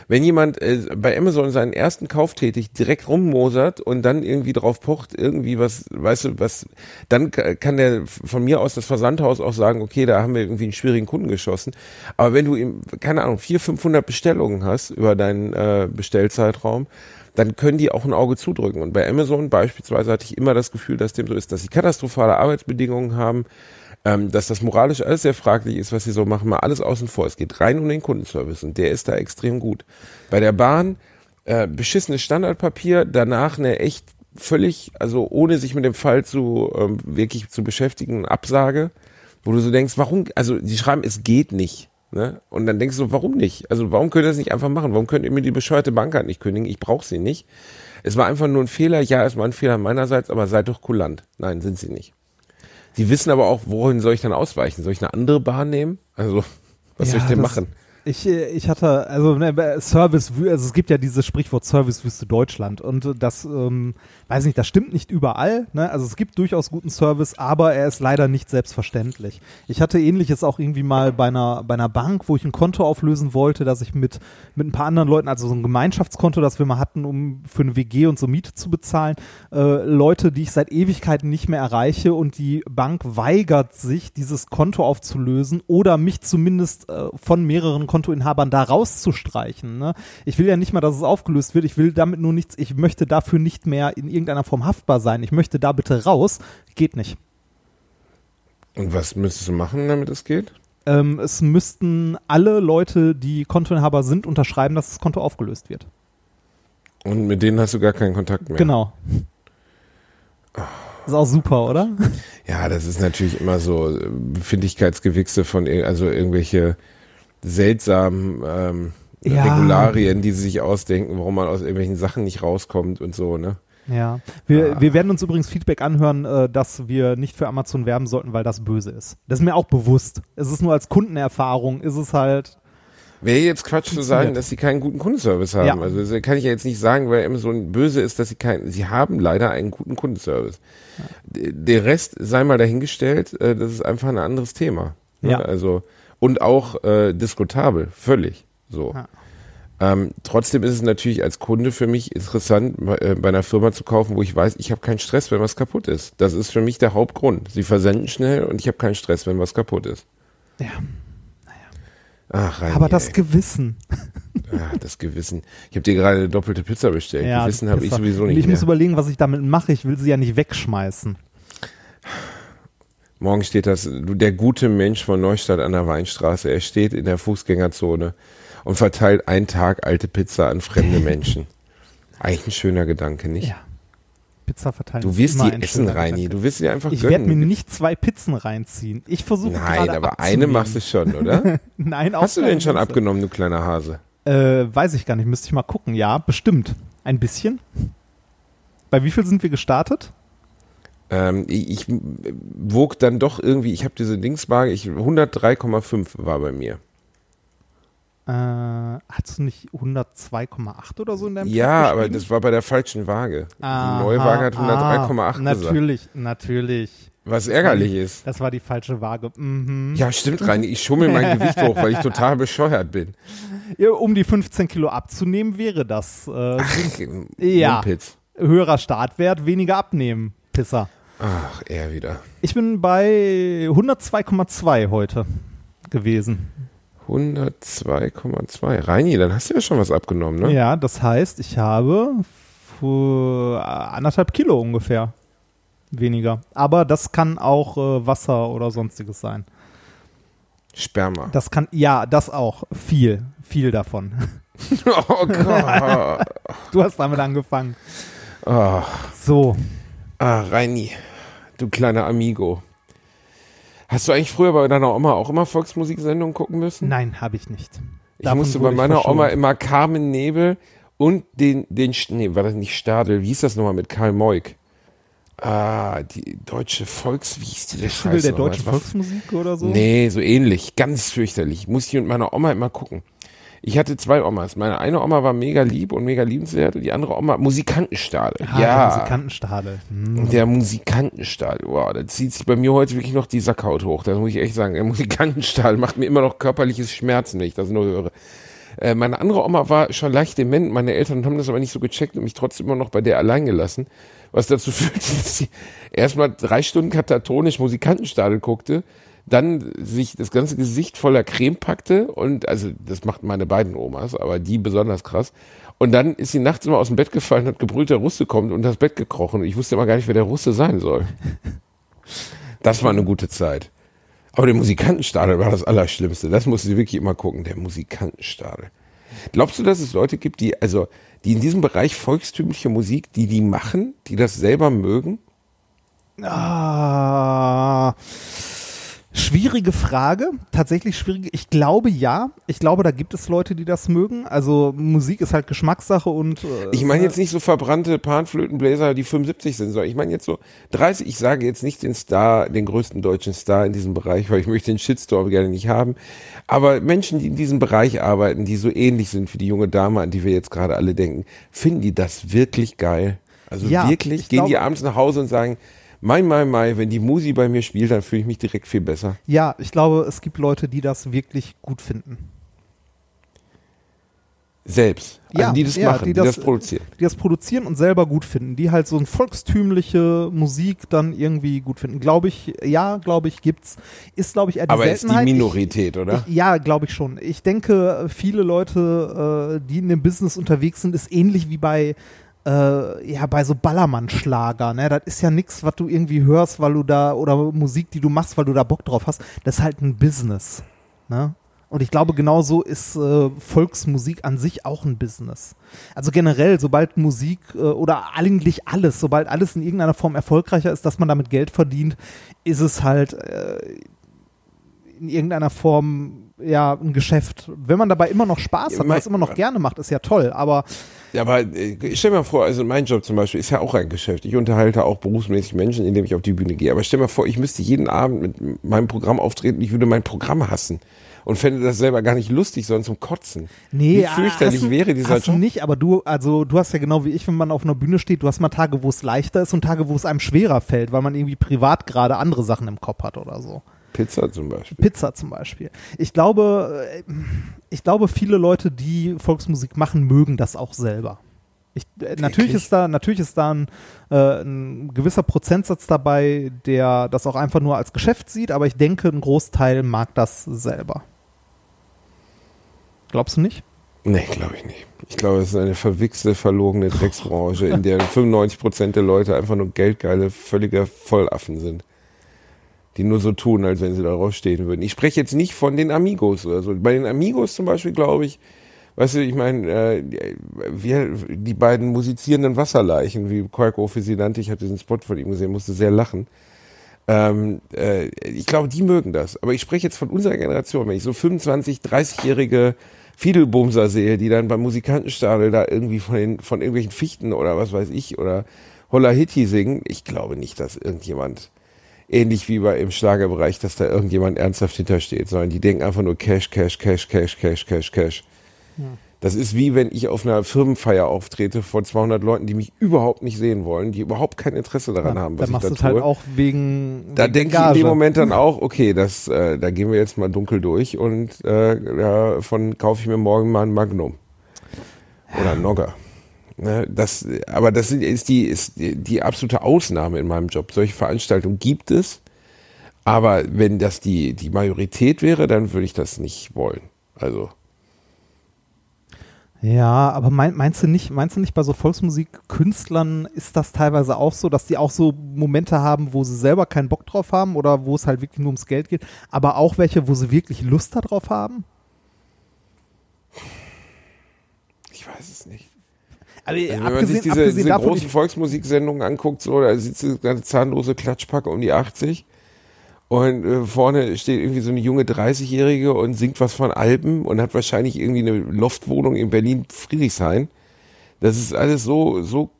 Wenn jemand äh, bei Amazon seinen ersten Kauf tätigt, direkt rummosert und dann irgendwie drauf pocht, irgendwie was, weißt du, was, dann ka- kann der von mir aus das Versandhaus auch sagen, okay, da haben wir irgendwie einen schwierigen Kunden geschossen. Aber wenn du, ihm, keine Ahnung, 400, 500 Bestellungen hast über deinen äh, Bestellzeitraum, dann können die auch ein Auge zudrücken. Und bei Amazon beispielsweise hatte ich immer das Gefühl, dass dem so ist, dass sie katastrophale Arbeitsbedingungen haben, ähm, dass das moralisch alles sehr fraglich ist, was sie so machen, mal alles außen vor. Es geht rein um den Kundenservice und der ist da extrem gut. Bei der Bahn äh, beschissenes Standardpapier, danach eine echt völlig, also ohne sich mit dem Fall zu ähm, wirklich zu beschäftigen, Absage, wo du so denkst, warum, also die schreiben, es geht nicht. Ne? Und dann denkst du, warum nicht? Also warum könnt ihr das nicht einfach machen? Warum könnt ihr mir die bescheuerte Bankkarte nicht kündigen? Ich brauche sie nicht. Es war einfach nur ein Fehler. Ja, es war ein Fehler meinerseits, aber seid doch kulant. Nein, sind sie nicht. Die wissen aber auch, wohin soll ich dann ausweichen? Soll ich eine andere Bahn nehmen? Also, was soll ich denn machen? Ich, äh, ich hatte, also ne, Service, also es gibt ja dieses Sprichwort Servicewüste Deutschland und äh, das, ähm, weiß nicht, das stimmt nicht überall. Ne? Also es gibt durchaus guten Service, aber er ist leider nicht selbstverständlich. Ich hatte ähnliches auch irgendwie mal bei einer, bei einer Bank, wo ich ein Konto auflösen wollte, dass ich mit, mit ein paar anderen Leuten, also so ein Gemeinschaftskonto, das wir mal hatten, um für eine WG und so Miete zu bezahlen, äh, Leute, die ich seit Ewigkeiten nicht mehr erreiche und die Bank weigert sich, dieses Konto aufzulösen oder mich zumindest äh, von mehreren Kontoinhabern da rauszustreichen. Ne? Ich will ja nicht mal, dass es aufgelöst wird. Ich will damit nur nichts. Ich möchte dafür nicht mehr in irgendeiner Form haftbar sein. Ich möchte da bitte raus. Geht nicht. Und was müsstest du machen, damit es geht? Ähm, es müssten alle Leute, die Kontoinhaber sind, unterschreiben, dass das Konto aufgelöst wird. Und mit denen hast du gar keinen Kontakt mehr. Genau. Ist auch super, oder? Ja, das ist natürlich immer so äh, Befindlichkeitsgewichse von, ir- also irgendwelche seltsamen ähm, Ja. Regularien, die sie sich ausdenken, warum man aus irgendwelchen Sachen nicht rauskommt und so, ne? Ja. Wir, wir werden uns übrigens Feedback anhören, äh, dass wir nicht für Amazon werben sollten, weil das böse ist. Das ist mir auch bewusst. Es ist nur als Kundenerfahrung, ist es halt. Wäre jetzt Quatsch zu sagen, dass sie keinen guten Kundenservice haben. Ja. Also das kann ich ja jetzt nicht sagen, weil Amazon böse ist, dass sie keinen, sie haben leider einen guten Kundenservice. D- Der Rest sei mal dahingestellt, äh, das ist einfach ein anderes Thema. ne? Ja. Also, und auch äh, diskutabel, völlig so. Ja. Ähm, trotzdem ist es natürlich als Kunde für mich interessant, äh, bei einer Firma zu kaufen, wo ich weiß, ich habe keinen Stress, wenn was kaputt ist. Das ist für mich der Hauptgrund. Sie versenden schnell und ich habe keinen Stress, wenn was kaputt ist. Ja. Ach, Reini, Aber das ey. Gewissen. Ah, das Gewissen. Ich habe dir gerade eine doppelte Pizza bestellt. Ja, Gewissen habe ich sowieso Und nicht Ich mehr. muss überlegen, was ich damit mache. Ich will sie ja nicht wegschmeißen. Morgen steht das, der gute Mensch von Neustadt an der Weinstraße, er steht in der Fußgängerzone und verteilt einen Tag alte Pizza an fremde Menschen. Eigentlich ein schöner Gedanke, nicht? Ja. Pizza verteilen. Du wirst die essen, Reini. Du wirst sie einfach Ich werde mir nicht zwei Pizzen reinziehen. Ich versuche Nein, aber eine abzunehmen. machst du schon, oder? Nein, auch Hast du denn schon Pizza. abgenommen, du kleiner Hase? Äh, weiß ich gar nicht. Müsste ich mal gucken. Ja, bestimmt. Ein bisschen. Bei wie viel sind wir gestartet? Ähm, ich, ich wog dann doch irgendwie, ich habe diese Dingswaage, ich 103,5 war bei mir. Äh, hast du nicht 102,8 oder so in deinem Ja, aber das war bei der falschen Waage. Aha, Die neue Waage hat 103,8 ah, gesagt. Natürlich, natürlich. Was ärgerlich ist. Das war die falsche Waage. Mhm. Ja, stimmt, Reini. Ich schummel mein Gewicht hoch, weil ich total bescheuert bin. Ja, um die 15 Kilo abzunehmen, wäre das äh, Ja. Ja. höherer Startwert, weniger abnehmen. Pisser. Ach, er wieder. Ich bin bei 102,2 heute gewesen. 102,2. Reini, dann hast du ja schon was abgenommen, ne? Ja, das heißt, ich habe anderthalb Kilo ungefähr weniger. Aber das kann auch äh, Wasser oder sonstiges sein. Sperma. Das kann, ja, das auch. Viel, viel davon. oh Gott. Du hast damit angefangen. oh. So. Ah, Reini, du kleiner Amigo. Hast du eigentlich früher bei deiner Oma auch immer Volksmusiksendungen gucken müssen? Nein, habe ich nicht. Ich Davon musste bei meiner verschont. Oma immer Carmen Nebel und den, den, nee, war das nicht Stadel? Wie hieß das nochmal mit Karl Moik? Ah, die deutsche Volks, wie hieß die der der deutschen Volksmusik oder so? Nee, so ähnlich. Ganz fürchterlich. Muss ich mit meiner Oma immer gucken. Ich hatte zwei Omas. Meine eine Oma war mega lieb und mega liebenswert und die andere Oma Musikantenstadel. Ah, ja. Der Musikantenstadel. Hm. Der Musikantenstadel. Wow, da zieht sich bei mir heute wirklich noch die Sackhaut hoch. Das muss ich echt sagen. Der Musikantenstadel macht mir immer noch körperliches Schmerzen, wenn ich das nur höre. Äh, meine andere Oma war schon leicht dement. Meine Eltern haben das aber nicht so gecheckt und mich trotzdem immer noch bei der allein gelassen. Was dazu führte, dass sie erstmal drei Stunden katatonisch Musikantenstadel guckte, dann sich das ganze Gesicht voller Creme packte und, also das machten meine beiden Omas, aber die besonders krass. Und dann ist sie nachts immer aus dem Bett gefallen, hat gebrüllt, der Russe kommt und das Bett gekrochen. Ich wusste immer gar nicht, wer der Russe sein soll. Das war eine gute Zeit. Aber der Musikantenstadel war das Allerschlimmste. Das musste sie wirklich immer gucken, der Musikantenstadel. Glaubst du, dass es Leute gibt, die, also, die in diesem Bereich volkstümliche Musik, die die machen, die das selber mögen? Ah, schwierige Frage. Tatsächlich schwierige. Ich glaube ja. Ich glaube, da gibt es Leute, die das mögen. Also Musik ist halt Geschmackssache und. Äh, Ich meine jetzt nicht so verbrannte Panflötenbläser, die 75 sind, sondern ich meine jetzt so 30. Ich sage jetzt nicht den Star, den größten deutschen Star in diesem Bereich, weil ich möchte den Shitstorm gerne nicht haben. Aber Menschen, die in diesem Bereich arbeiten, die so ähnlich sind wie die junge Dame, an die wir jetzt gerade alle denken, finden die das wirklich geil? Also Ja, wirklich? ich Gehen die glaube- abends nach Hause und sagen, Mai, mai, mai, wenn die Musi bei mir spielt, dann fühle ich mich direkt viel besser. Ja, ich glaube, es gibt Leute, die das wirklich gut finden. Selbst. Also Ja, die das ja, machen, die die das, das- produzieren. Die das produzieren und selber gut finden. Die halt so eine volkstümliche Musik dann irgendwie gut finden. Glaube ich, ja, glaube ich, gibt's. Ist, glaube ich, eher die Aber ist die Seltenheit. Minorität, oder? Ich, ja, glaube ich schon. Ich denke, viele Leute, äh, die in dem Business unterwegs sind, ist ähnlich wie bei äh, ja, bei so Ballermann-Schlager, ne? Das ist ja nichts, was du irgendwie hörst, weil du da, oder Musik, die du machst, weil du da Bock drauf hast. Das ist halt ein Business. Ne? Und ich glaube, genauso ist äh, Volksmusik an sich auch ein Business. Also generell, sobald Musik äh, oder eigentlich alles, sobald alles in irgendeiner Form erfolgreicher ist, dass man damit Geld verdient, ist es halt äh, in irgendeiner Form ja ein Geschäft. Wenn man dabei immer noch Spaß Ja, hat, mein- was immer noch gerne macht, ist ja toll. Aber Ja, aber äh, ich stell mir vor, also mein Job zum Beispiel ist ja auch ein Geschäft. Ich unterhalte auch berufsmäßig Menschen, indem ich auf die Bühne gehe. Aber stell mir vor, ich müsste jeden Abend mit meinem Programm auftreten, ich würde mein Programm hassen und fände das selber gar nicht lustig, sondern zum Kotzen. Nee, Wie fürchterlich du, wäre dieser hast Job. Nicht, aber du, also du hast ja genau wie ich, wenn man auf einer Bühne steht, du hast mal Tage, wo es leichter ist und Tage, wo es einem schwerer fällt, weil man irgendwie privat gerade andere Sachen im Kopf hat oder so. Pizza zum Beispiel. Pizza zum Beispiel. Ich glaube, äh, ich glaube, viele Leute, die Volksmusik machen, mögen das auch selber. Ich, äh, natürlich ist da, natürlich ist da ein, äh, ein gewisser Prozentsatz dabei, der das auch einfach nur als Geschäft sieht, aber ich denke, ein Großteil mag das selber. Glaubst du nicht? Nee, glaube ich nicht. Ich glaube, es ist eine verwichste, verlogene Drecksbranche, in der 95 Prozent der Leute einfach nur geldgeile, völlige Vollaffen sind. Die nur so tun, als wenn sie darauf stehen würden. Ich spreche jetzt nicht von den Amigos oder so. Bei den Amigos zum Beispiel glaube ich, weißt du, ich meine, äh, wir, die beiden musizierenden Wasserleichen, wie sie nannte, ich habe diesen Spot von ihm gesehen, musste sehr lachen. Ähm, äh, ich glaube, die mögen das. Aber ich spreche jetzt von unserer Generation, wenn ich so 25, 30-jährige Fiedelbumser sehe, die dann beim Musikantenstadel da irgendwie von, den, von irgendwelchen Fichten oder was weiß ich oder Holla Hitti singen. Ich glaube nicht, dass irgendjemand, ähnlich wie bei im Schlagerbereich, dass da irgendjemand ernsthaft hintersteht, sondern die denken einfach nur Cash, Cash, Cash, Cash, Cash, Cash, Cash. Das ist wie wenn ich auf einer Firmenfeier auftrete vor 200 Leuten, die mich überhaupt nicht sehen wollen, die überhaupt kein Interesse daran haben, was Dann machst ich du da halt tue. auch wegen. Da wegen denke ich in dem Moment dann auch, okay, das, äh, da gehen wir jetzt mal dunkel durch und äh, davon kaufe ich mir morgen mal ein Magnum. Oder ein Nogger. Ne, das, aber das ist, die, ist die absolute Ausnahme in meinem Job. Solche Veranstaltungen gibt es, aber wenn das die, die Majorität wäre, dann würde ich das nicht wollen. Also, Ja, aber mein, meinst du nicht, meinst du nicht bei so Volksmusikkünstlern ist das teilweise auch so, dass die auch so Momente haben, wo sie selber keinen Bock drauf haben oder wo es halt wirklich nur ums Geld geht, aber auch welche, wo sie wirklich Lust darauf haben? ich weiß es nicht. Also, Also wenn man sich diese, diese großen Volksmusiksendungen anguckt, so, da sitzt ganze zahnlose Klatschpacke um die 80 und äh, vorne steht irgendwie so eine junge 30-Jährige und singt was von Alpen und hat wahrscheinlich irgendwie eine Loftwohnung in Berlin-Friedrichshain. Das ist alles so, so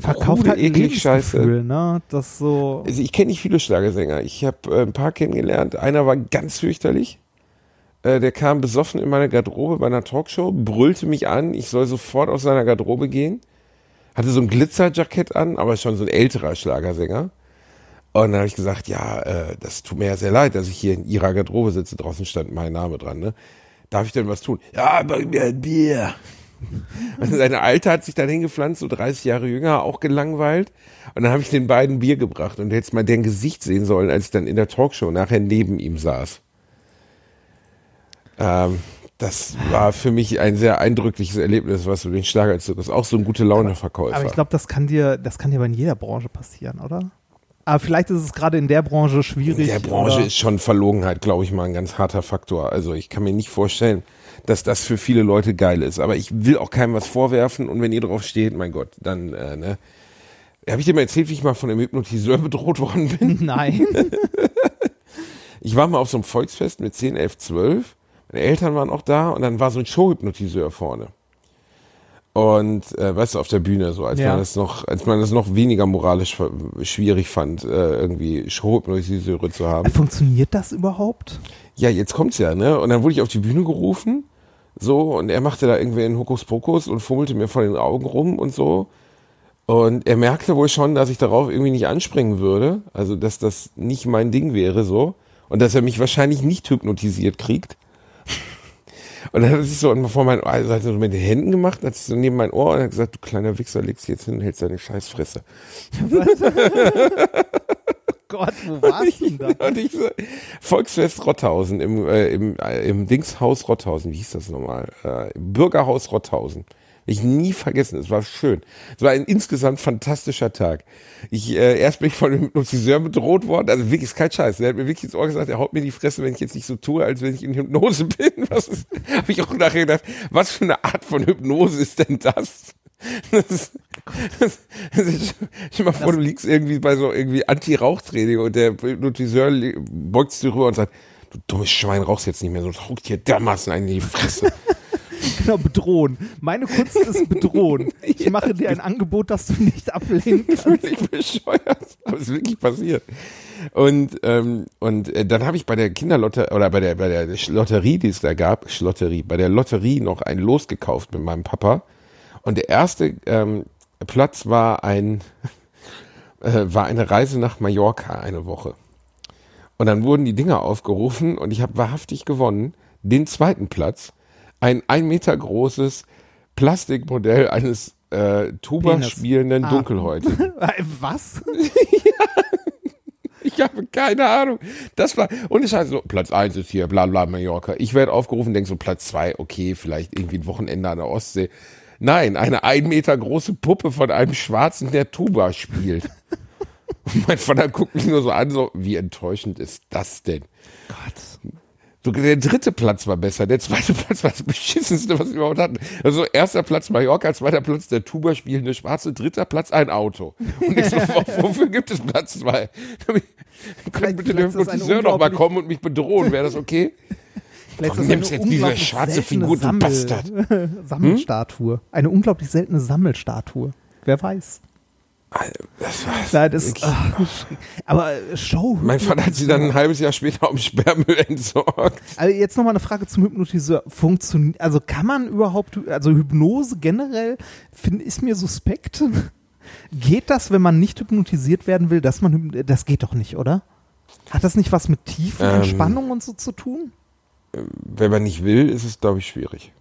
verkauft halt eklig scheiße. Ne? Das so. Also ich kenne nicht viele Schlagersänger. Ich habe äh, ein paar kennengelernt. Einer war ganz fürchterlich. Äh, der kam besoffen in meine Garderobe bei einer Talkshow, brüllte mich an, ich soll sofort aus seiner Garderobe gehen. Hatte so ein Glitzerjackett an, aber schon so ein älterer Schlagersänger. Und dann habe ich gesagt, ja, äh, das tut mir ja sehr leid, dass ich hier in ihrer Garderobe sitze. Draußen stand mein Name dran. Ne? darf ich denn was tun? Ja, bring mir ein Bier. Also seine Alte hat sich dann hingepflanzt, so 30 Jahre jünger, auch gelangweilt. Und dann habe ich den beiden Bier gebracht und jetzt mal deren Gesicht sehen sollen, als ich dann in der Talkshow nachher neben ihm saß. Ähm, das war für mich ein sehr eindrückliches Erlebnis, was du den Schlagerzirkus auch so ein gute Laune-Verkäufer. Aber ich glaube, das kann dir, das kann dir aber in jeder Branche passieren, oder? Aber vielleicht ist es gerade in der Branche schwierig. In der Branche oder? ist schon Verlogenheit, glaube ich, mal ein ganz harter Faktor. Also ich kann mir nicht vorstellen, dass das für viele Leute geil ist. Aber ich will auch keinem was vorwerfen und wenn ihr drauf steht, mein Gott, dann, äh, ne. Habe ich dir mal erzählt, wie ich mal von einem Hypnotiseur bedroht worden bin? Nein. Ich war mal auf so einem Volksfest mit 10, 11, 12. Meine Eltern waren auch da und dann war so ein Showhypnotiseur vorne. Und äh, weißt du, auf der Bühne, so als Ja. man das noch, als man das noch weniger moralisch schwierig fand, äh, irgendwie Showhypnotiseure zu haben. Funktioniert das überhaupt? Ja, jetzt kommt's ja, ne? Und dann wurde ich auf die Bühne gerufen, so, und er machte da irgendwie einen Hokuspokus und fummelte mir vor den Augen rum und so. Und er merkte wohl schon, dass ich darauf irgendwie nicht anspringen würde, also dass das nicht mein Ding wäre, so. Und dass er mich wahrscheinlich nicht hypnotisiert kriegt. Und dann hat sich so vor mein Ohr, also hat so mit den Händen gemacht, hat sich so neben mein Ohr und hat gesagt, du kleiner Wichser, legst jetzt hin und hältst deine Scheißfresse. Gott, wo warst du denn da? Und ich so, Volksfest Rotthausen im, äh, im, äh, im Dingshaus Rotthausen, wie hieß das nochmal? Äh, Bürgerhaus Rotthausen. Ich nie vergessen, es war schön. Es war ein insgesamt fantastischer Tag. Ich, äh, erst bin ich von dem Hypnotiseur bedroht worden, also wirklich ist kein Scheiß. Der hat mir wirklich ins Ohr gesagt, er haut mir die Fresse, wenn ich jetzt nicht so tue, als wenn ich in Hypnose bin. Was ist, habe ich auch nachher gedacht, was für eine Art von Hypnose ist denn das? Das ist, das, das ist, stell dir mal vor, du liegst irgendwie bei so irgendwie Anti-Rauchtraining und der Hypnotiseur beugt sich rüber und sagt, du dummes Schwein, rauchst jetzt nicht mehr, sonst haucht dir dermaßen einen in die Fresse. Genau, bedrohen. Meine Kunst ist bedrohen. Ich mache dir ein Angebot, das du nicht ablehnen kannst. Völlig bescheuert. Aber es ist wirklich passiert. Und, ähm, und äh, dann habe ich bei der Kinderlotterie oder bei der, bei der Lotterie, die es da gab, Schlotterie, bei der Lotterie noch ein Los gekauft mit meinem Papa. Und der erste ähm, Platz war ein äh, war eine Reise nach Mallorca eine Woche. Und dann wurden die Dinger aufgerufen und ich habe wahrhaftig gewonnen. Den zweiten Platz, ein ein Meter großes Plastikmodell eines äh, Tuba spielenden Ah. Dunkelhäutigen. Äh, Was? Ich habe keine Ahnung. Das war, und ich halt so, Platz eins ist hier, bla bla Mallorca. Ich werde aufgerufen, denk so, Platz zwei, okay, vielleicht irgendwie ein Wochenende an der Ostsee. Nein, eine ein Meter große Puppe von einem Schwarzen, der Tuba spielt. Und mein Vater guckt mich nur so an, so, wie enttäuschend ist das denn? Gott. Der dritte Platz war besser, der zweite Platz war das beschissenste, was wir überhaupt hatten. Also erster Platz Mallorca, zweiter Platz der Tuba spielende Schwarze, dritter Platz ein Auto. Und ich so, wo- wofür gibt es Platz zwei? Können bitte der Hypnotiseur noch mal unglaublich- kommen und mich bedrohen, wäre das okay? Vielleicht das nimmst jetzt diese schwarze Figur, du Bastard? Sammelstatue. Eine unglaublich seltene Sammelstatue. Wer weiß. Das war, Nein, das ach, aber äh, Show. mein Vater hat sie dann ein halbes Jahr später am Sperrmüll entsorgt. Also jetzt nochmal eine Frage zum Hypnotiseur. Funktioniert, also kann man überhaupt, also Hypnose generell, find, ist mir suspekt. Geht das, wenn man nicht hypnotisiert werden will, dass man, das geht doch nicht, oder? Hat das nicht was mit tiefen Ähm. Entspannung und so zu tun? Wenn man nicht will, ist es, glaube ich, schwierig.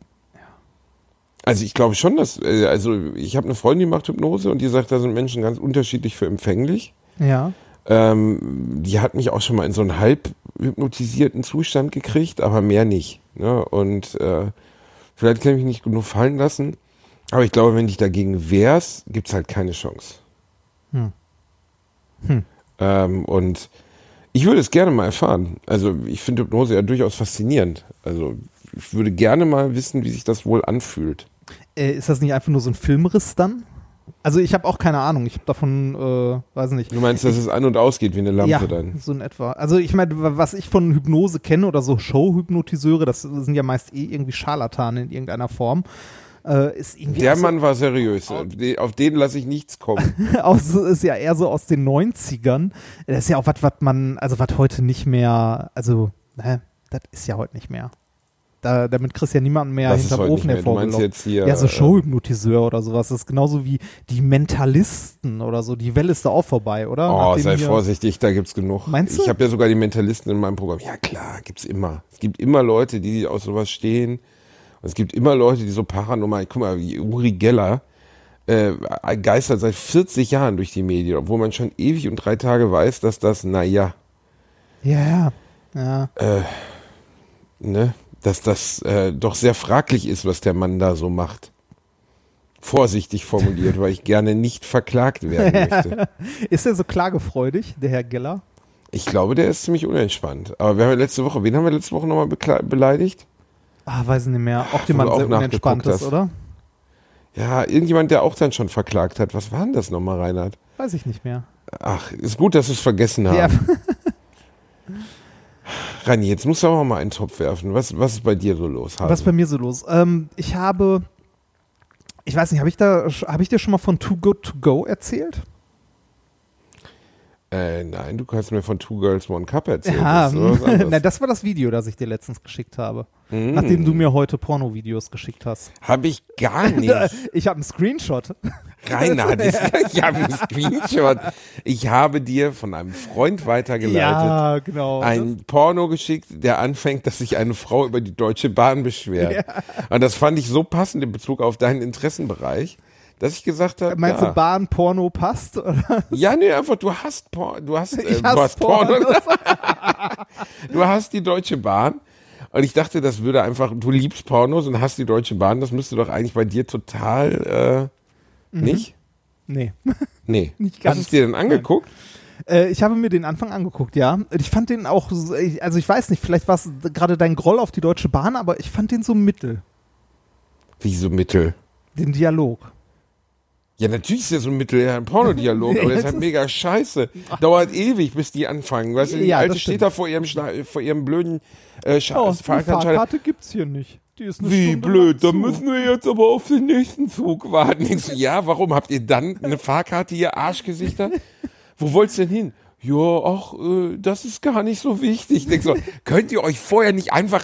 Also ich glaube schon, dass, äh, also ich habe eine Freundin, die macht Hypnose und die sagt, da sind Menschen ganz unterschiedlich für empfänglich. Ja. Ähm, die hat mich auch schon mal in so einen halb hypnotisierten Zustand gekriegt, aber mehr nicht. Ne? Und äh, vielleicht kann ich mich nicht genug fallen lassen. Aber ich glaube, wenn dich dagegen wehrst, gibt's halt keine Chance. Hm. Hm. Ähm, und ich würde es gerne mal erfahren. Also ich finde Hypnose ja durchaus faszinierend. Also ich würde gerne mal wissen, wie sich das wohl anfühlt. Äh, ist das nicht einfach nur so ein Filmriss dann? Also ich habe auch keine Ahnung. Ich habe davon, äh, weiß nicht. Du meinst, dass es an und ausgeht wie eine Lampe ja, dann? so in etwa. Also ich meine, wa- was ich von Hypnose kenne oder so Show-Hypnotiseure, das sind ja meist eh irgendwie Scharlatane in irgendeiner Form. Äh, ist irgendwie Der so- Mann war seriös. De- Auf den lasse ich nichts kommen. aus, ist ja eher so aus den 90ern. Das ist ja auch was, was man, also was heute nicht mehr, also, ne, das ist ja heute nicht mehr. Da, damit kriegst du ja niemanden mehr ist hinterm heute Ofen hervorgelockt. ja, so äh, Showhypnotiseur oder sowas. Das ist genauso wie die Mentalisten oder so. Die Welle ist da auch vorbei, oder? Oh, Nachdem sei vorsichtig, da gibt's genug. Meinst du? Ich habe ja sogar die Mentalisten in meinem Programm. Ja klar, gibt's immer. Es gibt immer Leute, die aus sowas stehen. Und es gibt immer Leute, die so paranormal, guck mal, wie Uri Geller äh, geistert seit 40 Jahren durch die Medien, obwohl man schon ewig und drei Tage weiß, dass das, naja, Ja, ja. Ja. ne, dass das äh, doch sehr fraglich ist, was der Mann da so macht. Vorsichtig formuliert, weil ich gerne nicht verklagt werden möchte. Ist er so klagefreudig, der Herr Geller? Ich glaube, der ist ziemlich unentspannt. Aber wir haben ja letzte Woche, wen haben wir letzte Woche nochmal beleidigt? Ah, weiß ich nicht mehr. Auch jemand auch sehr unentspannt ist, hast. oder? Ja, irgendjemand, der auch dann schon verklagt hat. Was war denn das nochmal, Reinhard? Weiß ich nicht mehr. Ach, ist gut, dass wir es vergessen haben. Ja, Rani, jetzt musst du aber mal einen Topf werfen. Was, was ist bei dir so los? Hase? was ist bei mir so los? Ähm, ich habe, ich weiß nicht, habe ich da, habe ich dir schon mal von Too Good To Go erzählt? Äh, nein, du kannst mir von Two Girls One Cup erzählen. Ja, Das das war das Video, das ich dir letztens geschickt habe. Mm. Nachdem du mir heute Porno-Videos geschickt hast. Hab ich gar nicht. Ich habe einen Screenshot. Reinhard, ich, ich habe einen Screenshot. Ich habe dir von einem Freund weitergeleitet. Ja, genau. ein Porno geschickt, der anfängt, dass sich eine Frau über die Deutsche Bahn beschwert. Und das fand ich so passend in Bezug auf deinen Interessenbereich, dass ich gesagt habe, Meinst ja. du, Bahn Porno passt? Oder? ja, nee, einfach du hast Por du hast, äh, Ich du hast Porno, Pornos. du hast die Deutsche Bahn. Und ich dachte, das würde einfach, du liebst Pornos und hast die Deutsche Bahn, das müsste doch eigentlich bei dir total, äh, nicht? Nee. Nee. Mhm. Nicht Hast ganz. du es dir denn angeguckt? Äh, ich habe mir den Anfang angeguckt, ja. Ich fand den auch, so- also ich weiß nicht, vielleicht war es gerade dein Groll auf die Deutsche Bahn, aber ich fand den so mittel, Wie so Mittel? den Dialog. Ja, natürlich ist ja so ein Mittel, ja, ein Pornodialog, aber das ist halt mega scheiße. Dauert ewig, bis die anfangen. Weißt du, die Ja, Alte das steht da vor ihrem, Schla vor ihrem blöden äh, Scha Oh. Fahrkarte gibt's hier nicht. Die ist eine Wie Stunde blöd, zu. müssen wir jetzt aber auf den nächsten Zug warten. Ja, warum habt ihr dann eine Fahrkarte, ihr Arschgesichter? Wo wollt's denn hin? Ja, ach, äh, das ist gar nicht so wichtig. Ich denk so, könnt ihr euch vorher nicht einfach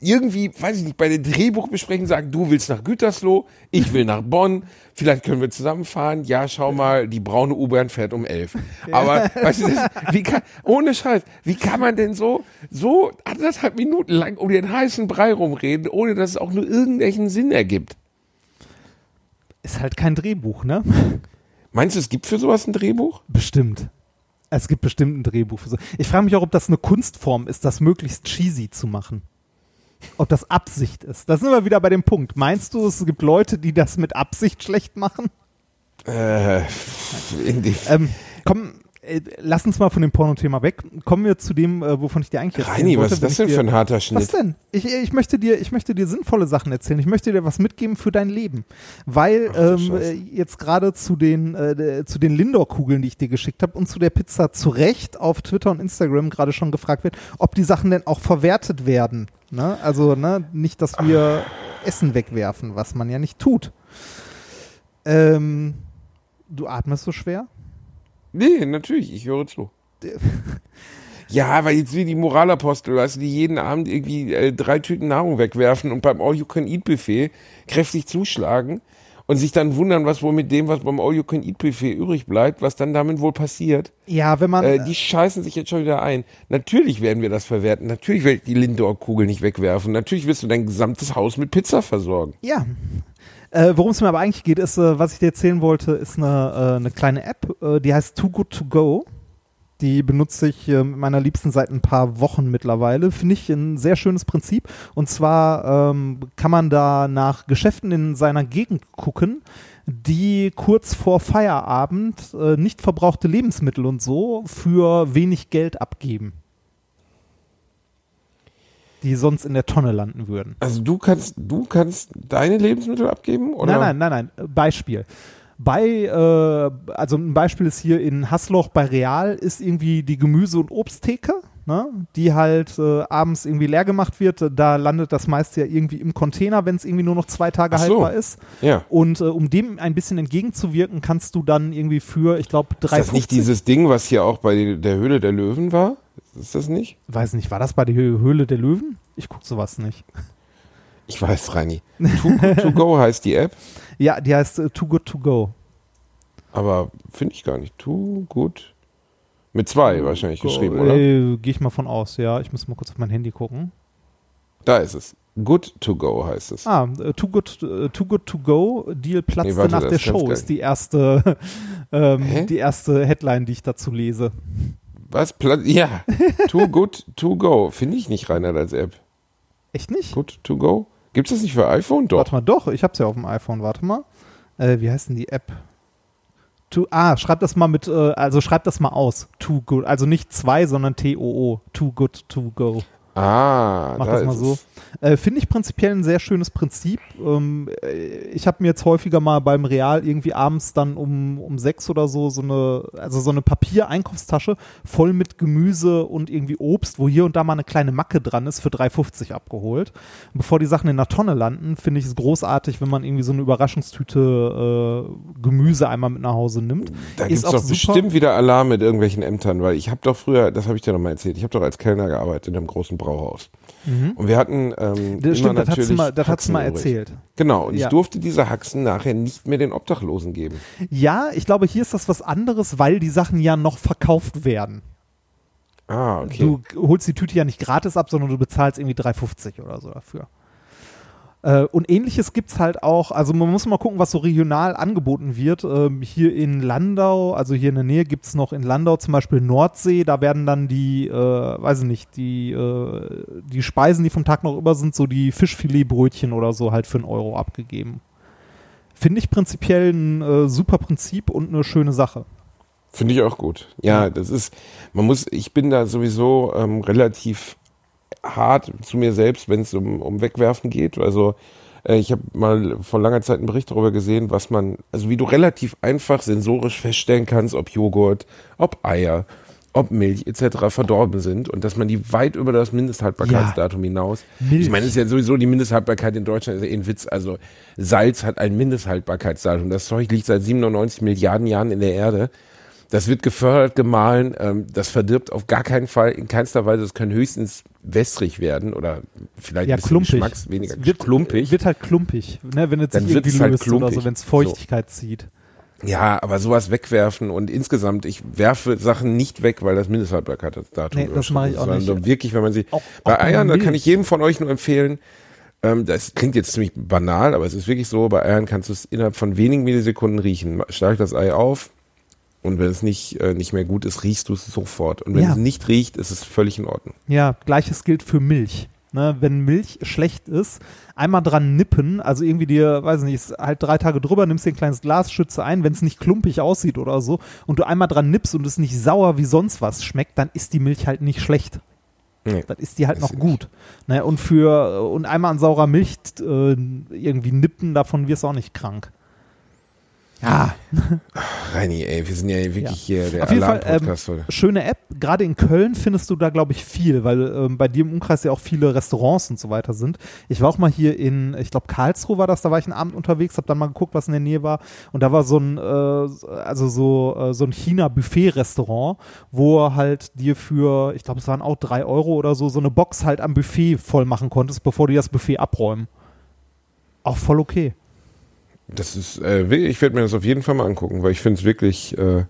irgendwie, weiß ich nicht, bei der Drehbuchbesprechung sagen, du willst nach Gütersloh, ich will nach Bonn, vielleicht können wir zusammenfahren. Ja, schau mal, die braune U-Bahn fährt um elf. Aber, weißt du, das, wie kann, ohne Scheiß, wie kann man denn so, so anderthalb Minuten lang um den heißen Brei rumreden, ohne dass es auch nur irgendwelchen Sinn ergibt? Ist halt kein Drehbuch, ne? Meinst du, es gibt für sowas ein Drehbuch? Bestimmt. Es gibt bestimmt ein Drehbuch für so. Ich frage mich auch, ob das eine Kunstform ist, das möglichst cheesy zu machen. Ob das Absicht ist. Da sind wir wieder bei dem Punkt. Meinst du, es gibt Leute, die das mit Absicht schlecht machen? Äh, in die, Ähm, komm, lass uns mal von dem Porno-Thema weg. Kommen wir zu dem, äh, wovon ich dir eigentlich erzählen Reini, wollte. was ist das denn für ein harter Was Schnitt? denn? Ich, ich, möchte dir, ich möchte dir sinnvolle Sachen erzählen. Ich möchte dir was mitgeben für dein Leben. Weil Ach ähm, äh, jetzt gerade zu den, äh, zu den Lindor-Kugeln, die ich dir geschickt habe, und zu der Pizza zu Recht auf Twitter und Instagram gerade schon gefragt wird, ob die Sachen denn auch verwertet werden. Ne? Also ne, nicht, dass wir Essen wegwerfen, was man ja nicht tut. Ähm, du atmest so schwer? Nee, natürlich, ich höre zu. Ja, aber jetzt wie die Moralapostel, weißt du, die jeden Abend irgendwie äh, drei Tüten Nahrung wegwerfen und beim All-You-Can-Eat-Buffet kräftig zuschlagen und sich dann wundern, was wohl mit dem, was beim All-You-Can-Eat-Buffet übrig bleibt, was dann damit wohl passiert. Ja, wenn man. Äh, die scheißen sich jetzt schon wieder ein. Natürlich werden wir das verwerten. Natürlich werde ich die Lindor-Kugel nicht wegwerfen. Natürlich wirst du dein gesamtes Haus mit Pizza versorgen. Ja. Äh, Worum es mir aber eigentlich geht, ist, äh, was ich dir erzählen wollte, ist eine, äh, eine kleine App, äh, die heißt Too Good To Go. Die benutze ich äh, mit meiner Liebsten seit ein paar Wochen mittlerweile. Finde ich ein sehr schönes Prinzip. Und zwar ähm, kann man da nach Geschäften in seiner Gegend gucken, die kurz vor Feierabend äh, nicht verbrauchte Lebensmittel und so für wenig Geld abgeben. Die sonst in der Tonne landen würden. Also du kannst, du kannst deine Lebensmittel abgeben? Oder? Nein, nein, nein, nein. Beispiel. Bei, äh, also ein Beispiel ist hier in Hassloch bei Real ist irgendwie die Gemüse- und Obsttheke, ne, die halt äh, abends irgendwie leer gemacht wird. Da landet das meiste ja irgendwie im Container, wenn es irgendwie nur noch zwei Tage so. haltbar ist. Ja. Und äh, um dem ein bisschen entgegenzuwirken, kannst du dann irgendwie für, ich glaube, Ist das nicht 3,50 dieses Ding, was hier auch bei der Höhle der Löwen war? Ist das nicht? Weiß nicht, war das bei der Hö- Höhle der Löwen? Ich guck sowas nicht. Ich weiß, Reini. Too Good To Go heißt die App, Ja, die heißt äh, Too Good To Go. aber finde ich gar nicht. Too Good. Mit zwei wahrscheinlich geschrieben, oder? Äh, Gehe ich mal von aus, ja. Ich muss mal kurz auf mein Handy gucken. Da ist es. Good To Go heißt es. Ah, äh, Too Good, äh, Too Good To Go, Deal platzte Nee, warte, nach der Show, ist die erste, ähm, die erste Headline, die ich dazu lese. Was? Pla ja. Too Good To Go. Finde ich nicht, Reinhard, als App. Echt nicht? Good To Go? Gibt es das nicht für iPhone? Doch. Warte mal, doch, ich hab's ja auf dem iPhone, warte mal. Äh, wie heißt denn die App? To, ah, schreib das mal mit, äh, also schreib das mal aus. Too good, also nicht zwei, sondern T-O-O. Too good to go. Ah, Mach da das mal so. Äh, Finde ich prinzipiell ein sehr schönes Prinzip. Ähm, äh, ich habe mir jetzt häufiger mal beim Real irgendwie abends dann um, um sechs oder so so eine, also so eine Papier-Einkaufstasche voll mit Gemüse und irgendwie Obst, wo hier und da mal eine kleine Macke dran ist, für 3,50 abgeholt. Und bevor die Sachen in der Tonne landen, finde ich es großartig, wenn man irgendwie so eine Überraschungstüte äh, Gemüse einmal mit nach Hause nimmt. Da Ist gibt es doch bestimmt wieder Alarm mit irgendwelchen Ämtern, weil ich habe doch früher, das habe ich dir noch mal erzählt, ich habe doch als Kellner gearbeitet in einem großen Brauhaus. Und wir hatten ähm, Mhm. Das immer stimmt, das hat sie natürlich mal, das mal erzählt. Genau, und Ja. ich durfte diese Haxen nachher nicht mehr den Obdachlosen geben. Ja, ich glaube, hier ist das was anderes, weil die Sachen ja noch verkauft werden. Ah, okay. Du holst die Tüte ja nicht gratis ab, sondern du bezahlst irgendwie 3,50 oder so dafür. Äh, und ähnliches gibt es halt auch, also man muss mal gucken, was so regional angeboten wird. Ähm, hier in Landau, also hier in der Nähe gibt es noch in Landau zum Beispiel Nordsee, da werden dann die, äh, weiß ich nicht, die, äh, die Speisen, die vom Tag noch über sind, so die Fischfiletbrötchen oder so halt für einen Euro abgegeben. Finde ich prinzipiell ein äh, super Prinzip und eine schöne Sache. Finde ich auch gut. Ja, das ist, man muss, ich bin da sowieso ähm, relativ hart zu mir selbst, wenn es um, um Wegwerfen geht. Also äh, ich habe mal vor langer Zeit einen Bericht darüber gesehen, was man, also wie du relativ einfach sensorisch feststellen kannst, ob Joghurt, ob Eier, ob Milch etc. verdorben sind und dass man die weit über das Mindesthaltbarkeitsdatum hinaus. Milch. Ich meine, es ist ja sowieso die Mindesthaltbarkeit in Deutschland ist ja eh ein Witz. Also Salz hat ein Mindesthaltbarkeitsdatum. Das Zeug liegt seit 97 Milliarden Jahren in der Erde. Das wird gefördert, gemahlen, ähm, das verdirbt auf gar keinen Fall, in keinster Weise. Es kann höchstens wässrig werden oder vielleicht Ja, ein bisschen klumpig. Geschmacks, weniger Es wird, klumpig. Wird halt klumpig, ne, wenn es Dann wird irgendwie es halt löst oder so, klumpig. wenn es Feuchtigkeit zieht. ja, aber sowas wegwerfen und insgesamt, ich werfe Sachen nicht weg, weil das Mindesthaltbarkeitsdatum Nee, das mache ich auch sondern nicht. nur wirklich, wenn man sie, Auch- bei auch Eiern, da kann ich jedem von euch nur empfehlen, ähm, das klingt jetzt ziemlich banal, aber es ist wirklich so, bei Eiern kannst du es innerhalb von wenigen Millisekunden riechen. Schlag das Ei auf und wenn es nicht, äh, nicht mehr gut ist, riechst du es sofort. Und wenn Ja. es nicht riecht, ist es völlig in Ordnung. Ja, gleiches gilt für Milch. Ne, wenn Milch schlecht ist, einmal dran nippen, also irgendwie dir, weiß nicht, halt drei Tage drüber, nimmst dir ein kleines Glas, schütze ein, wenn es nicht klumpig aussieht oder so und du einmal dran nippst und es nicht sauer wie sonst was schmeckt, dann ist die Milch halt nicht schlecht. Nee. Dann ist die halt noch gut. Ne, und für und einmal an saurer Milch äh, irgendwie nippen, davon wirst du auch nicht krank. Ja, Reini, ey, wir sind ja wirklich Ja. hier der Auf jeden Fall, ähm, heute. schöne App. Gerade in Köln findest du da, glaube ich, viel, weil ähm, bei dir im Umkreis ja auch viele Restaurants und so weiter sind. Ich war auch mal hier in, ich glaube, Karlsruhe war das, da war ich einen Abend unterwegs, habe dann mal geguckt, was in der Nähe war. Und da war so ein, äh, also so, äh, so ein China-Buffet-Restaurant, wo halt dir für, ich glaube, es waren auch drei Euro oder so, so eine Box halt am Buffet voll machen konntest, bevor die das Buffet abräumen. Auch voll okay. Das ist, äh, wirklich- ich werde mir das auf jeden Fall mal angucken, weil ich finde es wirklich, äh,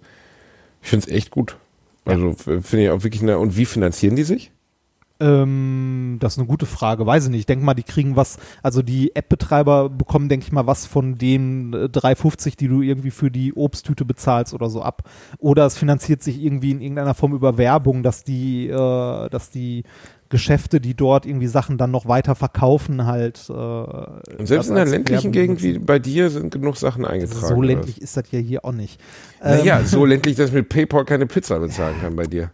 ich finde es echt gut. Also f- finde ich auch wirklich, eine, und wie finanzieren die sich? Ähm, das ist eine gute Frage. Weiß ich nicht. Ich denke mal, die kriegen was, also die App-Betreiber bekommen, denke ich mal, was von den äh, 3,50, die du irgendwie für die Obsttüte bezahlst oder so ab. Oder es finanziert sich irgendwie in irgendeiner Form über Werbung, dass die, äh, dass die Geschäfte, die dort irgendwie Sachen dann noch weiter verkaufen, halt. Äh, Und selbst in der ländlichen Gegend wie bei dir sind genug Sachen eingetragen. So oder ländlich ist das ja hier auch nicht. Naja, Ähm, so ländlich, dass ich mit PayPal keine Pizza bezahlen kann bei dir.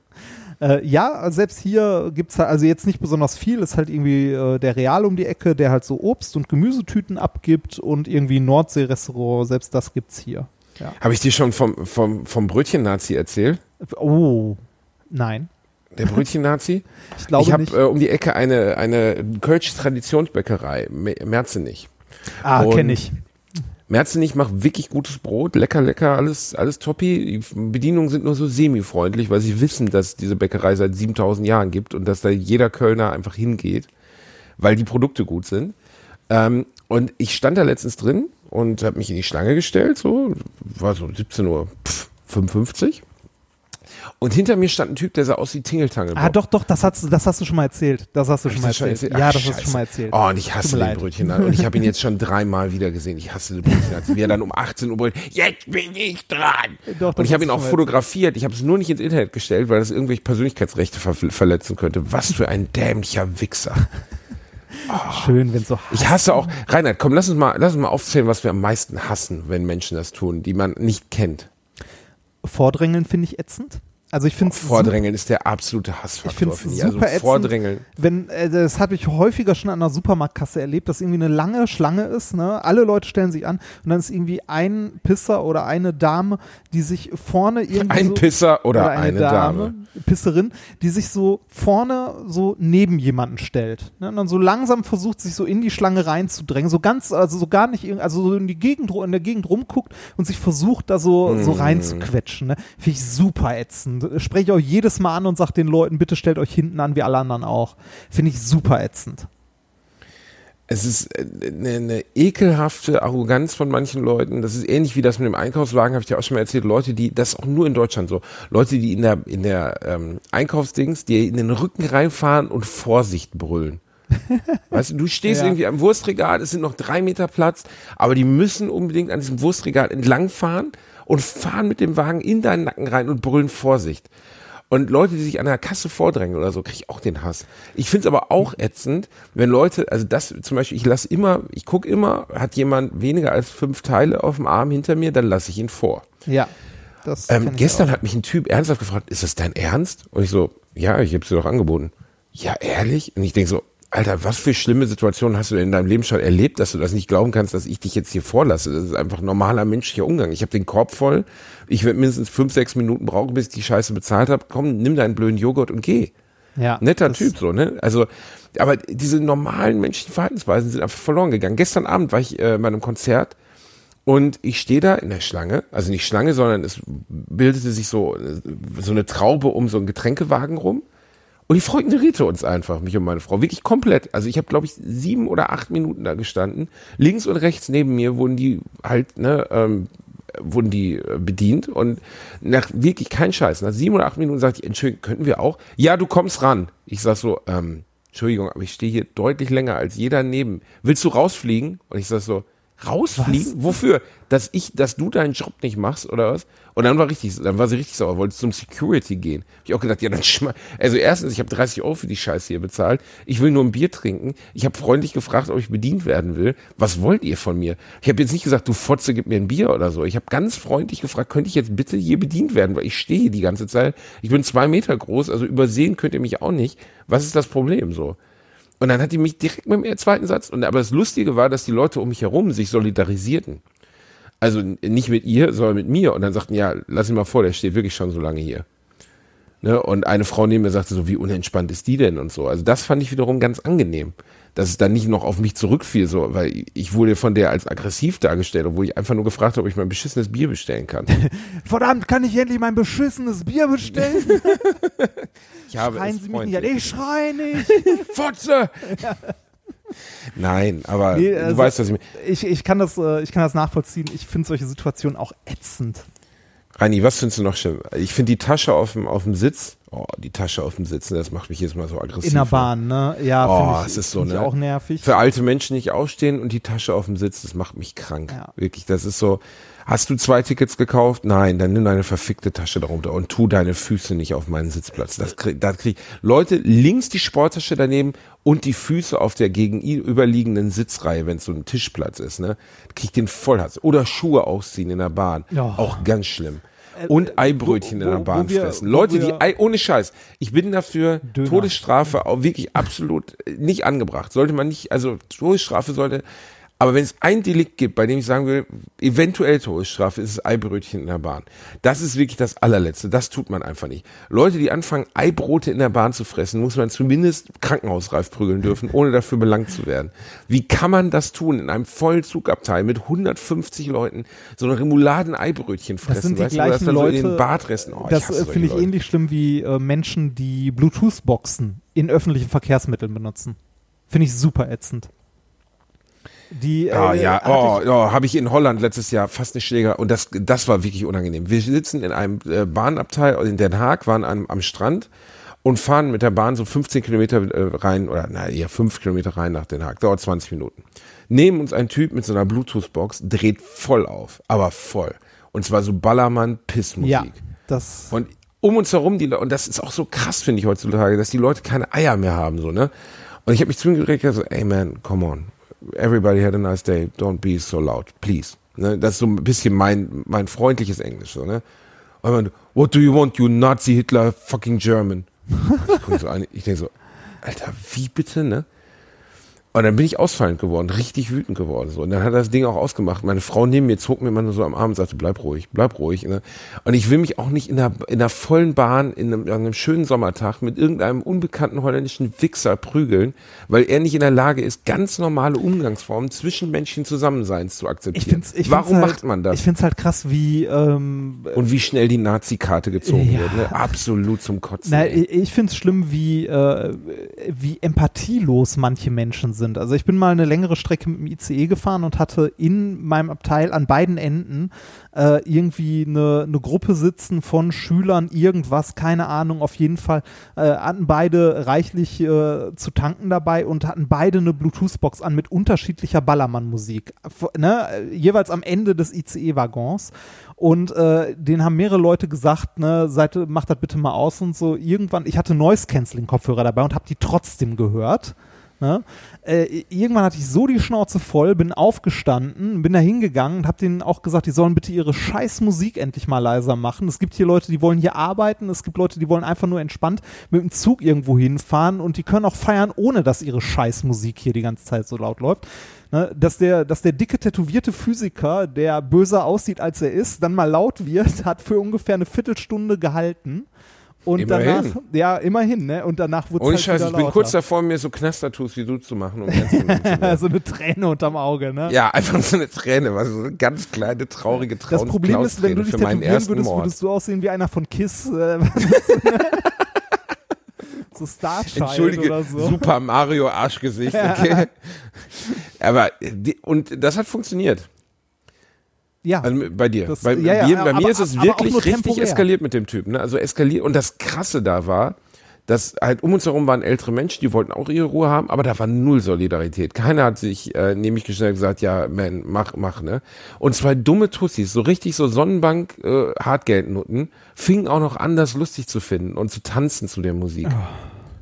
Äh, ja, selbst hier gibt's halt, also jetzt nicht besonders viel, ist halt irgendwie äh, der Real um die Ecke, der halt so Obst- und Gemüsetüten abgibt und irgendwie Nordsee-Restaurant, selbst das gibt's hier. Ja. Habe ich dir schon vom, vom, vom Brötchen-Nazi erzählt? Oh, nein. Der Brötchen-Nazi? Ich glaube ich habe nicht. äh, um die Ecke eine, eine Kölsche Traditionsbäckerei, Me- Merzenich. ah, kenne ich. Merzenich macht wirklich gutes Brot, lecker, lecker, alles, alles toppi. Die Bedienungen sind nur so semi-freundlich, weil sie wissen, dass es diese Bäckerei seit 7000 Jahren gibt und dass da jeder Kölner einfach hingeht, weil die Produkte gut sind. Ähm, und ich stand da letztens drin und habe mich in die Schlange gestellt, so, war so 17 Uhr pff, 55. Und hinter mir stand ein Typ, der sah aus wie Tingeltangel. Ah, doch, doch, das hast, das hast du schon mal erzählt. Das hast du schon mal erzählt. erzählt? Ja, Ach, das hast du Scheiße. schon mal erzählt. Oh, und ich hasse den. Brötchen. Und ich habe ihn jetzt schon dreimal wieder gesehen. Ich hasse den Brötchen. Als wir dann um 18 Uhr brüllen, jetzt bin ich dran. Doch, und ich habe ihn auch fotografiert. Ich habe es nur nicht ins Internet gestellt, weil das irgendwelche Persönlichkeitsrechte ver verletzen könnte. Was für ein dämlicher Wichser. Schön, wenn so Ich hasse auch, Reinhard, komm, lass uns mal, lass uns mal aufzählen, was wir am meisten hassen, wenn Menschen das tun, die man nicht kennt. Vordrängeln finde ich ätzend. Also ich finde es Vordrängeln ist der absolute Hassfaktor. Ich finde es finde super also ätzend, Vordrängeln. wenn, äh, das habe ich häufiger schon an einer Supermarktkasse erlebt, dass irgendwie eine lange Schlange ist, ne? alle Leute stellen sich an und dann ist irgendwie ein Pisser oder eine Dame, die sich vorne irgendwie Ein so, Pisser oder, eine, Dame. Pisserin, die sich so vorne so neben jemanden stellt. Ne? Und dann so langsam versucht, sich so in die Schlange reinzudrängen. So ganz, also so gar nicht, also so in die Gegend, in der Gegend rumguckt und sich versucht, da so, so Mm. reinzuquetschen. Ne? Finde ich super ätzend. Spreche ich auch jedes Mal an und sage den Leuten, bitte stellt euch hinten an, wie alle anderen auch. Finde ich super ätzend. Es ist äh, eine, eine ekelhafte Arroganz von manchen Leuten. Das ist ähnlich wie das mit dem Einkaufswagen, habe ich dir auch schon mal erzählt. Leute, die, das ist auch nur in Deutschland so. Leute, die in der, in der ähm, Einkaufsdings, die in den Rücken reinfahren und Vorsicht brüllen. Weißt du, du stehst Ja. irgendwie am Wurstregal, es sind noch drei Meter Platz, aber die müssen unbedingt an diesem Wurstregal entlangfahren und fahren mit dem Wagen in deinen Nacken rein und brüllen Vorsicht. Und Leute, die sich an der Kasse vordrängen oder so, kriege ich auch den Hass. Ich finde es aber auch ätzend, wenn Leute, also das zum Beispiel, ich lasse immer, ich gucke immer, hat jemand weniger als fünf Teile auf dem Arm hinter mir, dann lasse ich ihn vor. Ja. Das Ähm, gestern hat mich ein Typ ernsthaft gefragt, ist das dein Ernst? Und ich so, ja, ich habe es dir doch angeboten. Ja, ehrlich? Und ich denke so, Alter, was für schlimme Situationen hast du denn in deinem Leben schon erlebt, dass du das nicht glauben kannst, dass ich dich jetzt hier vorlasse? Das ist einfach normaler menschlicher Umgang. Ich habe den Korb voll, ich werde mindestens fünf, sechs Minuten brauchen, bis ich die Scheiße bezahlt habe. Komm, nimm deinen blöden Joghurt und geh. ja, Netter Typ so, ne? Also, aber diese normalen menschlichen Verhaltensweisen sind einfach verloren gegangen. Gestern Abend war ich äh, bei einem Konzert und ich stehe da in der Schlange, also nicht Schlange, sondern es bildete sich so, äh, so eine Traube um so einen Getränkewagen rum. Und die Frau ignorierte uns einfach, mich und meine Frau, wirklich komplett. Also ich habe, glaube ich, sieben oder acht Minuten da gestanden. Links und rechts neben mir wurden die halt, ne, ähm, wurden die äh, bedient und nach wirklich kein Scheiß. Nach sieben oder acht Minuten sagte ich, Entschuldigung, könnten wir auch? Ja, du kommst ran. Ich sag so, ähm, Entschuldigung, aber ich stehe hier deutlich länger als jeder neben. Willst du rausfliegen? Und ich sag so, rausfliegen? Wofür? Dass ich, dass du deinen Job nicht machst oder was? Und dann war richtig, dann war sie richtig sauer, wollte zum Security gehen. Hab ich auch gedacht, ja dann schma Also erstens, ich habe 30 Euro für die Scheiße hier bezahlt. Ich will nur ein Bier trinken. Ich habe freundlich gefragt, ob ich bedient werden will. Was wollt ihr von mir? Ich habe jetzt nicht gesagt, du Fotze, gib mir ein Bier oder so. Ich habe ganz freundlich gefragt, könnte ich jetzt bitte hier bedient werden, weil ich stehe hier die ganze Zeit. Ich bin zwei Meter groß, also übersehen könnt ihr mich auch nicht. Was ist das Problem so? Und dann hat die mich direkt mit dem zweiten Satz. Und aber das Lustige war, dass die Leute um mich herum sich solidarisierten. Also nicht mit ihr, sondern mit mir. Und dann sagten, ja, lass ihn mal vor, der steht wirklich schon so lange hier. Ne? Und eine Frau neben mir sagte so, wie unentspannt ist die denn und so. Also das fand ich wiederum ganz angenehm, dass es dann nicht noch auf mich zurückfiel, so, weil ich wurde von der als aggressiv dargestellt, obwohl ich einfach nur gefragt habe, ob ich mein beschissenes Bier bestellen kann. Verdammt, kann ich endlich mein beschissenes Bier bestellen? Ich habe Schreien es Sie mich nicht an. Ich schrei nicht. Fotze! Nein, aber Nee, du also- weißt, was ich meine. Ich, ich, kann das, äh, ich kann das nachvollziehen. Ich finde solche Situationen auch ätzend. Rani, was findest du noch schlimm? Ich finde die Tasche auf dem, auf dem Sitz, oh, die Tasche auf dem Sitz, das macht mich jetzt mal so aggressiv. In der Bahn, ne? Ja, Oh, ich, es ist so, ne? auch nervig. Für alte Menschen nicht aufstehen und die Tasche auf dem Sitz, das macht mich krank. Ja. Wirklich, das ist so. Hast du zwei Tickets gekauft? Nein, dann nimm deine verfickte Tasche darunter und tu deine Füße nicht auf meinen Sitzplatz. Das krieg, das krieg, Leute, links die Sporttasche daneben und die Füße auf der gegenüberliegenden Sitzreihe, wenn es so ein Tischplatz ist, ne? Krieg den Vollhass. Oder Schuhe ausziehen in der Bahn. Ja. Auch ganz schlimm. Und Eibrötchen wo- in der Bahn wir- fressen. Leute, die Ei, ohne Scheiß. Ich bin dafür, Döner. Todesstrafe auch wirklich absolut äh, nicht angebracht. Sollte man nicht, also Todesstrafe sollte, aber wenn es ein Delikt gibt, bei dem ich sagen will, eventuell Todesstrafe, ist es Eibrötchen in der Bahn. Das ist wirklich das allerletzte. Das tut man einfach nicht. Leute, die anfangen, Eibrote in der Bahn zu fressen, muss man zumindest krankenhausreif prügeln dürfen, ohne dafür belangt zu werden. Wie kann man das tun, in einem vollen Zugabteil mit 150 Leuten so ein Remouladen-Eibrötchen fressen? Das sind die weißt du, gleichen so Leute. in den Bartressen. Oh, das finde ich Leute. ähnlich schlimm wie äh, Menschen, die Bluetooth-Boxen in öffentlichen Verkehrsmitteln benutzen. Finde ich super ätzend. Die, Ah äh, ja, oh, ich- oh, habe ich in Holland letztes Jahr fast eine Schläger und das, das war wirklich unangenehm. Wir sitzen in einem äh, Bahnabteil in Den Haag, waren am, am Strand und fahren mit der Bahn so 15 Kilometer äh, rein oder na eher 5 Kilometer rein nach Den Haag. Dauert 20 Minuten. Neben uns ein Typ mit so einer Bluetooth-Box dreht voll auf, aber voll. Und zwar so Ballermann-Pissmusik. ja, das, Und um uns herum, die und das ist auch so krass, finde ich heutzutage, dass die Leute keine Eier mehr haben, so, ne? Und ich habe mich zu ihm und gesagt, ey man, come on. Everybody had a nice day. Don't be so loud, please. Ne? Das ist so ein bisschen mein, mein freundliches Englisch, so, ne? Und man, what do you want, you Nazi Hitler fucking German? ich so an, ich denke so, Alter, wie bitte, ne? Und dann bin ich ausfallend geworden, richtig wütend geworden. So. Und dann hat er das Ding auch ausgemacht. Meine Frau neben mir zog mir immer nur so am Arm und sagte, bleib ruhig, bleib ruhig. Ne? Und ich will mich auch nicht in einer, in einer vollen Bahn, in einem, an einem schönen Sommertag mit irgendeinem unbekannten holländischen Wichser prügeln, weil er nicht in der Lage ist, ganz normale Umgangsformen zwischen Menschen Zusammenseins zu akzeptieren. ich find's, ich Warum find's halt, macht man das? Ich finde es halt krass, wie, ähm, und wie schnell die Nazi-Karte gezogen Ja. wird. Ne? Absolut zum Kotzen. Na, ich ich finde es schlimm, wie, äh, wie empathielos manche Menschen sind. Also ich bin mal eine längere Strecke mit dem ICE gefahren und hatte in meinem Abteil an beiden Enden äh, irgendwie eine, eine Gruppe sitzen von Schülern, irgendwas, keine Ahnung, auf jeden Fall äh, hatten beide reichlich äh, zu tanken dabei und hatten beide eine Bluetooth-Box an mit unterschiedlicher Ballermann-Musik. Ne? Jeweils am Ende des ICE-Waggons. Und äh, den haben mehrere Leute gesagt, ne, Seite, macht das bitte mal aus und so. Irgendwann, ich hatte Noise-Canceling-Kopfhörer dabei und habe die trotzdem gehört. Ne? Äh, irgendwann hatte ich so die Schnauze voll, bin aufgestanden, bin da hingegangen und habe denen auch gesagt, die sollen bitte ihre scheiß Musik endlich mal leiser machen. Es gibt hier Leute, die wollen hier arbeiten, es gibt Leute, die wollen einfach nur entspannt mit dem Zug irgendwo hinfahren und die können auch feiern, ohne dass ihre scheiß Musik hier die ganze Zeit so laut läuft. Ne, dass, der, dass der dicke, tätowierte Physiker, der böser aussieht, als er ist, dann mal laut wird, hat für ungefähr eine Viertelstunde gehalten. Und Immerhin. danach, ja, immerhin, ne? Und danach wurde Ohne halt Scheiß, ich bin lauter. kurz davor, mir so Knastertus wie du zu machen, um werden. so eine Träne unterm Auge, ne? Ja, einfach so eine Träne, was so eine ganz kleine, traurige Traum Das Problem ist, wenn du dich für meinen tätowieren ersten würdest, Mord. würdest du aussehen wie einer von Kiss. Äh, so Starchild Entschuldige, oder so. Super Mario Arschgesicht, okay. Aber, und das hat funktioniert. Ja, Also bei dir. Das- bei, ja, ja, mir, bei aber- mir ist es wirklich richtig temporär. eskaliert mit dem Typen. Ne? Also eskaliert. Und das Krasse da war, dass halt um uns herum waren ältere Menschen, die wollten auch ihre Ruhe haben, aber da war null Solidarität. Keiner hat sich äh, nämlich und gesagt, ja, man, mach, mach, ne? Und zwei dumme Tussis, so richtig so Sonnenbank, äh, Hartgeldnutten, fingen auch noch an, das lustig zu finden und zu tanzen zu der Musik.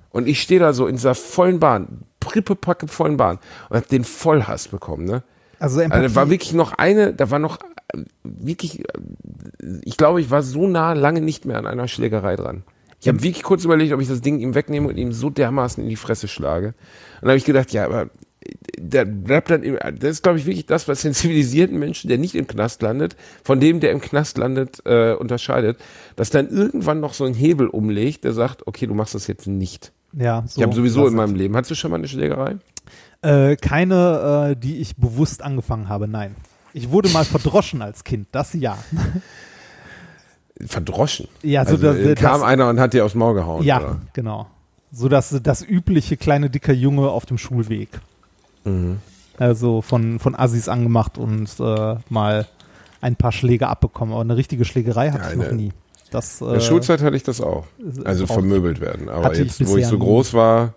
Und ich stehe da so in dieser vollen Bahn, prippepacke vollen Bahn und hab den Vollhass bekommen, ne? also Also Empathie. da war wirklich noch eine, da war noch wirklich, ich glaube, ich war so nah lange nicht mehr an einer Schlägerei dran. Ich habe wirklich kurz überlegt, ob ich das Ding ihm wegnehme und ihm so dermaßen in die Fresse schlage. Und dann habe ich gedacht, ja, aber der bleibt dann, das ist, glaube ich, wirklich das, was den zivilisierten Menschen, der nicht im Knast landet, von dem, der im Knast landet, äh, unterscheidet, dass dann irgendwann noch so ein Hebel umlegt, der sagt, okay, du machst das jetzt nicht. ja, so, ich habe sowieso in meinem Leben. Hattest du schon mal eine Schlägerei? Äh, keine, äh, die ich bewusst angefangen habe, nein. Ich wurde mal verdroschen als Kind, das ja. Verdroschen. Ja, so also, das- äh, kam das- einer und hat dir aufs Maul gehauen. Ja, Oder? genau. So das, das übliche kleine dicker Junge auf dem Schulweg. Mhm. Also von, von Assis angemacht und äh, mal ein paar Schläge abbekommen. Aber eine richtige Schlägerei hatte Ja, ich noch nie. Das, In der äh, Schulzeit hatte ich das auch. Also vermöbelt werden. Aber ich jetzt, wo ich so groß war,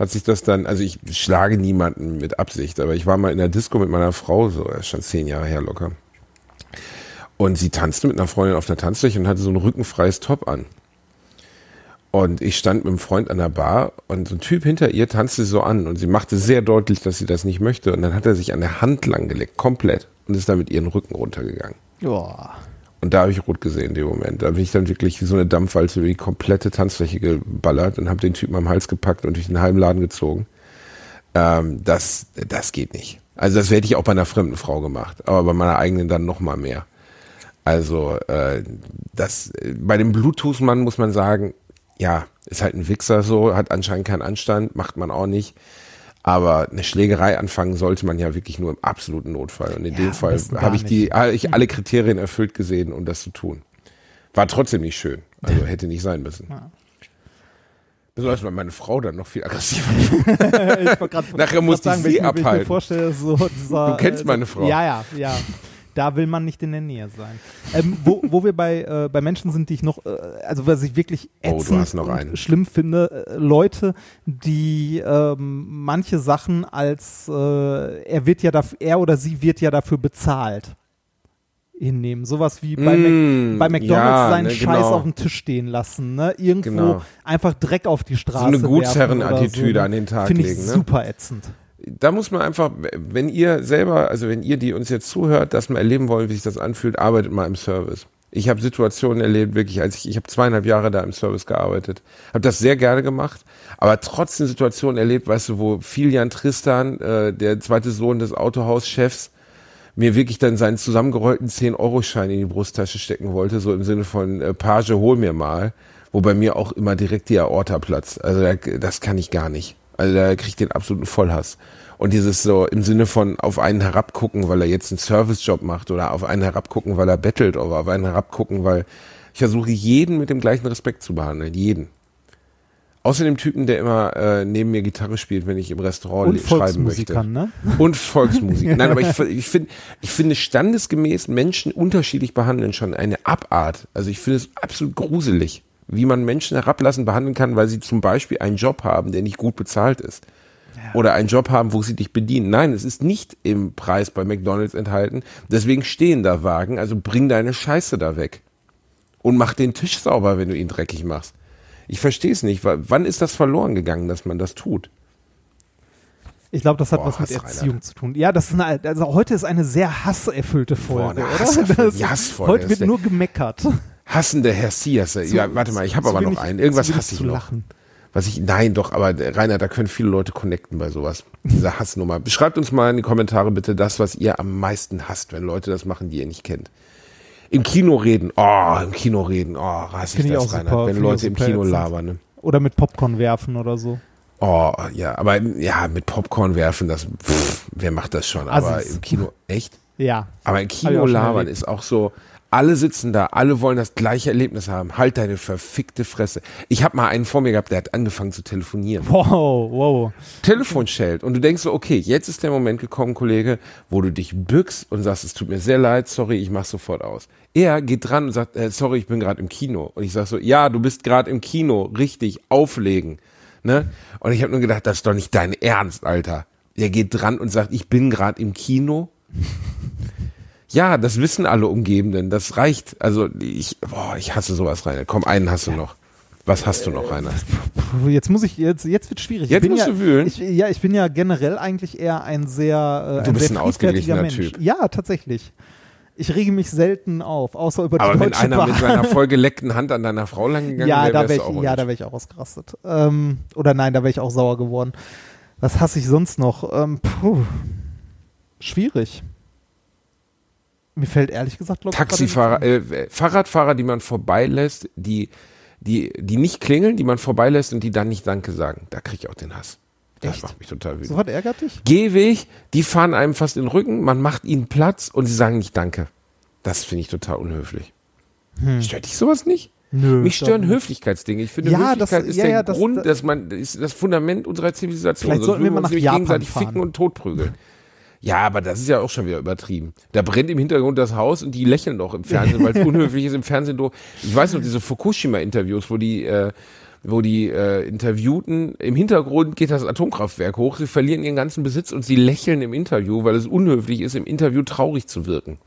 hat sich das dann, also ich schlage niemanden mit Absicht, aber ich war mal in der Disco mit meiner Frau, so, das ist schon zehn Jahre her locker. Und sie tanzte mit einer Freundin auf der Tanzfläche und hatte so ein rückenfreies Top an. Und ich stand mit einem Freund an der Bar und so ein Typ hinter ihr tanzte so an und sie machte sehr deutlich, dass sie das nicht möchte. Und dann hat er sich an der Hand langgelegt, komplett, und ist dann mit ihren Rücken runtergegangen. ja. Und da habe ich rot gesehen in dem Moment. Da bin ich dann wirklich wie so eine Dampfwalze über die komplette Tanzfläche geballert und habe den Typen am Hals gepackt und durch den halben Laden gezogen. Ähm, das, das geht nicht. Also das hätte ich auch bei einer fremden Frau gemacht, aber bei meiner eigenen dann noch mal mehr. Also äh, das bei dem Bluetooth-Mann muss man sagen, ja, ist halt ein Wichser so, hat anscheinend keinen Anstand, macht man auch nicht. Aber eine Schlägerei anfangen sollte man ja wirklich nur im absoluten Notfall. Und in Ja, dem Fall habe ich die, habe ich alle Kriterien erfüllt gesehen, um das zu tun. War trotzdem nicht schön. Also hätte nicht sein müssen. Besonders weil meine Frau dann noch viel aggressiver grad- Nachher muss grad ich wenn sie abhalten. so dieser, Du kennst äh, meine Frau. Ja, ja, ja. Da will man nicht in der Nähe sein. Ähm, wo, wo wir bei, äh, bei Menschen sind, die ich noch, äh, also was ich wirklich Oh, ätzend noch und schlimm finde, äh, Leute, die ähm, manche Sachen als äh, er wird ja dafür, er oder sie wird ja dafür bezahlt hinnehmen. Sowas wie bei, Mm, Mac, bei McDonalds ja, seinen ne, Scheiß genau. auf dem Tisch stehen lassen, ne? Irgendwo Genau. einfach Dreck auf die Straße. eine werfen Gutsherrenattitüde oder an den Tag Finde ich legen, ne? super ätzend. Da muss man einfach, wenn ihr selber, also wenn ihr, die uns jetzt zuhört, das mal erleben wollt, wie sich das anfühlt, arbeitet mal im Service. Ich habe Situationen erlebt, wirklich, als ich, ich habe zweieinhalb Jahre da im Service gearbeitet, habe das sehr gerne gemacht, aber trotzdem Situationen erlebt, weißt du, wo Filian Tristan, äh, der zweite Sohn des Autohauschefs, mir wirklich dann seinen zusammengerollten 10-Euro-Schein in die Brusttasche stecken wollte, so im Sinne von äh, Page, hol mir mal, wo bei mir auch immer direkt die Aorta platzt. Also da, das kann ich gar nicht. Also da kriege ich den absoluten Vollhass. Und dieses so im Sinne von auf einen herabgucken, weil er jetzt einen Servicejob macht oder auf einen herabgucken, weil er bettelt oder auf einen herabgucken, weil ich versuche jeden mit dem gleichen Respekt zu behandeln. Jeden. Außer dem Typen, der immer äh, neben mir Gitarre spielt, wenn ich im Restaurant Und schreiben möchte. Ne? Und Volksmusik. Nein, aber ich, ich finde, ich finde standesgemäß Menschen unterschiedlich behandeln schon eine Abart. Also ich finde es absolut gruselig, wie man Menschen herablassen behandeln kann, weil sie zum Beispiel einen Job haben, der nicht gut bezahlt ist. Oder einen Job haben, wo sie dich bedienen. Nein, es ist nicht im Preis bei McDonalds enthalten. Deswegen stehen da Wagen. Also bring deine Scheiße da weg. Und mach den Tisch sauber, wenn du ihn dreckig machst. Ich verstehe es nicht. Wa- Wann ist das verloren gegangen, dass man das tut? Ich glaube, das hat Boah, was mit Hass, Erziehung Reinhard. zu tun. Ja, das ist eine, also heute ist eine sehr hasserfüllte Folge, eine oder? hasserfüllte- Das- ja, hassvoll, heute wird nur gemeckert. Hassende Herr Sias. Ja, warte mal, ich habe aber noch einen. Irgendwas hasse ich noch. lachen. Was ich, nein, doch, aber äh, Rainer, da können viele Leute connecten bei sowas. Diese Hassnummer. Beschreibt uns mal in die Kommentare bitte das, was ihr am meisten hasst, wenn Leute das machen, die ihr nicht kennt. Im Kino reden, oh, im Kino reden, oh, hasse ich ich das, auch Rainer, super, wenn Leute im Kino labern. Ne? Oder mit Popcorn werfen oder so. Oh, ja, aber ja, mit Popcorn werfen, das, pff, wer macht das schon? Aber Assis. im Kino, echt? Ja. Aber im Kino labern ist auch so, alle sitzen da, alle wollen das gleiche Erlebnis haben. Halt deine verfickte Fresse. Ich habe mal einen vor mir gehabt, der hat angefangen zu telefonieren. Wow, wow. Telefon schellt und du denkst so, okay, jetzt ist der Moment gekommen, Kollege, wo du dich bückst und sagst, es tut mir sehr leid, sorry, ich mach sofort aus. Er geht dran und sagt, äh, sorry, ich bin gerade im Kino. Und ich sag so, ja, du bist gerade im Kino, richtig, auflegen. Ne? Und ich habe nur gedacht, das ist doch nicht dein Ernst, Alter. Er geht dran und sagt, ich bin gerade im Kino. Ja, das wissen alle Umgebenden, das reicht. Also ich, boah, ich hasse sowas, Rainer. Komm, einen hast du noch. Was hast du noch, Rainer? Jetzt muss ich, jetzt, jetzt wird schwierig. Jetzt ich musst ja, du wühlen. Ich, ja, ich bin ja generell eigentlich eher ein sehr, äh, Du ein bist sehr ein ausgeglichener Mensch. Typ. Ja, tatsächlich. Ich rege mich selten auf, außer über die Aber wenn einer mit Bahn. seiner vollgeleckten Hand an deiner Frau lang gegangen ja, wäre, da wäre du auch ich, ja, da wäre ich auch ausgerastet. Ähm, oder nein, da wäre ich auch sauer geworden. Was hasse ich sonst noch? Ähm, puh, schwierig. Mir fällt ehrlich gesagt, ich, Taxifahrer, äh, Fahrradfahrer, die man vorbeilässt, die, die, die nicht klingeln, die man vorbeilässt und die dann nicht Danke sagen. Da kriege ich auch den Hass. Das Echt? macht mich total wütend. So was ärgert dich? Gehweg, die fahren einem fast in den Rücken, man macht ihnen Platz und sie sagen nicht Danke. Das finde ich total unhöflich. Stört dich sowas nicht? Hm. Nö. Mich stören. Höflichkeitsdinge. Ich finde, Ja, das- Höflichkeit ist ja, der ja, das- Grund, das- dass man, ist das Fundament unserer Zivilisation. Vielleicht Sonst sollten wir mal nach Japan gegenseitig fahren. ficken und totprügeln. Ja, aber das ist ja auch schon wieder übertrieben. Da brennt im Hintergrund das Haus und die lächeln doch im Fernsehen, weil es unhöflich ist im Fernsehen. Ich weiß noch diese Fukushima-Interviews, wo die, äh, wo die äh, Interviewten im Hintergrund geht das Atomkraftwerk hoch, sie verlieren ihren ganzen Besitz und sie lächeln im Interview, weil es unhöflich ist, im Interview traurig zu wirken.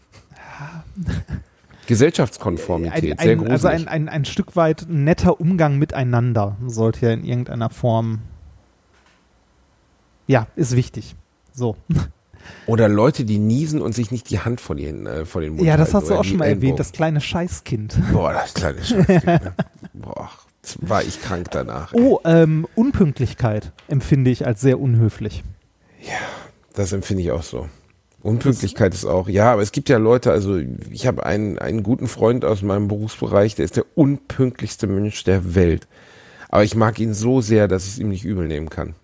Gesellschaftskonformität, ein, sehr ein, gruselig. also ein, ein, ein Stück weit netter Umgang miteinander sollte ja in irgendeiner Form. Ja, ist wichtig. So. Oder Leute, die niesen und sich nicht die Hand vor den, äh, vor den Mund Ja, das hast du auch die schon mal Ellenbogen. erwähnt, das kleine Scheißkind. Boah, das kleine Scheißding. ne? Boah, war ich krank danach. Oh, ähm, Unpünktlichkeit empfinde ich als sehr unhöflich. Das empfinde ich auch so. Unpünktlichkeit ist auch, ja, aber es gibt ja Leute, also ich habe einen, einen guten Freund aus meinem Berufsbereich, der ist der unpünktlichste Mensch der Welt. Aber ich mag ihn so sehr, dass ich es ihm nicht übel nehmen kann.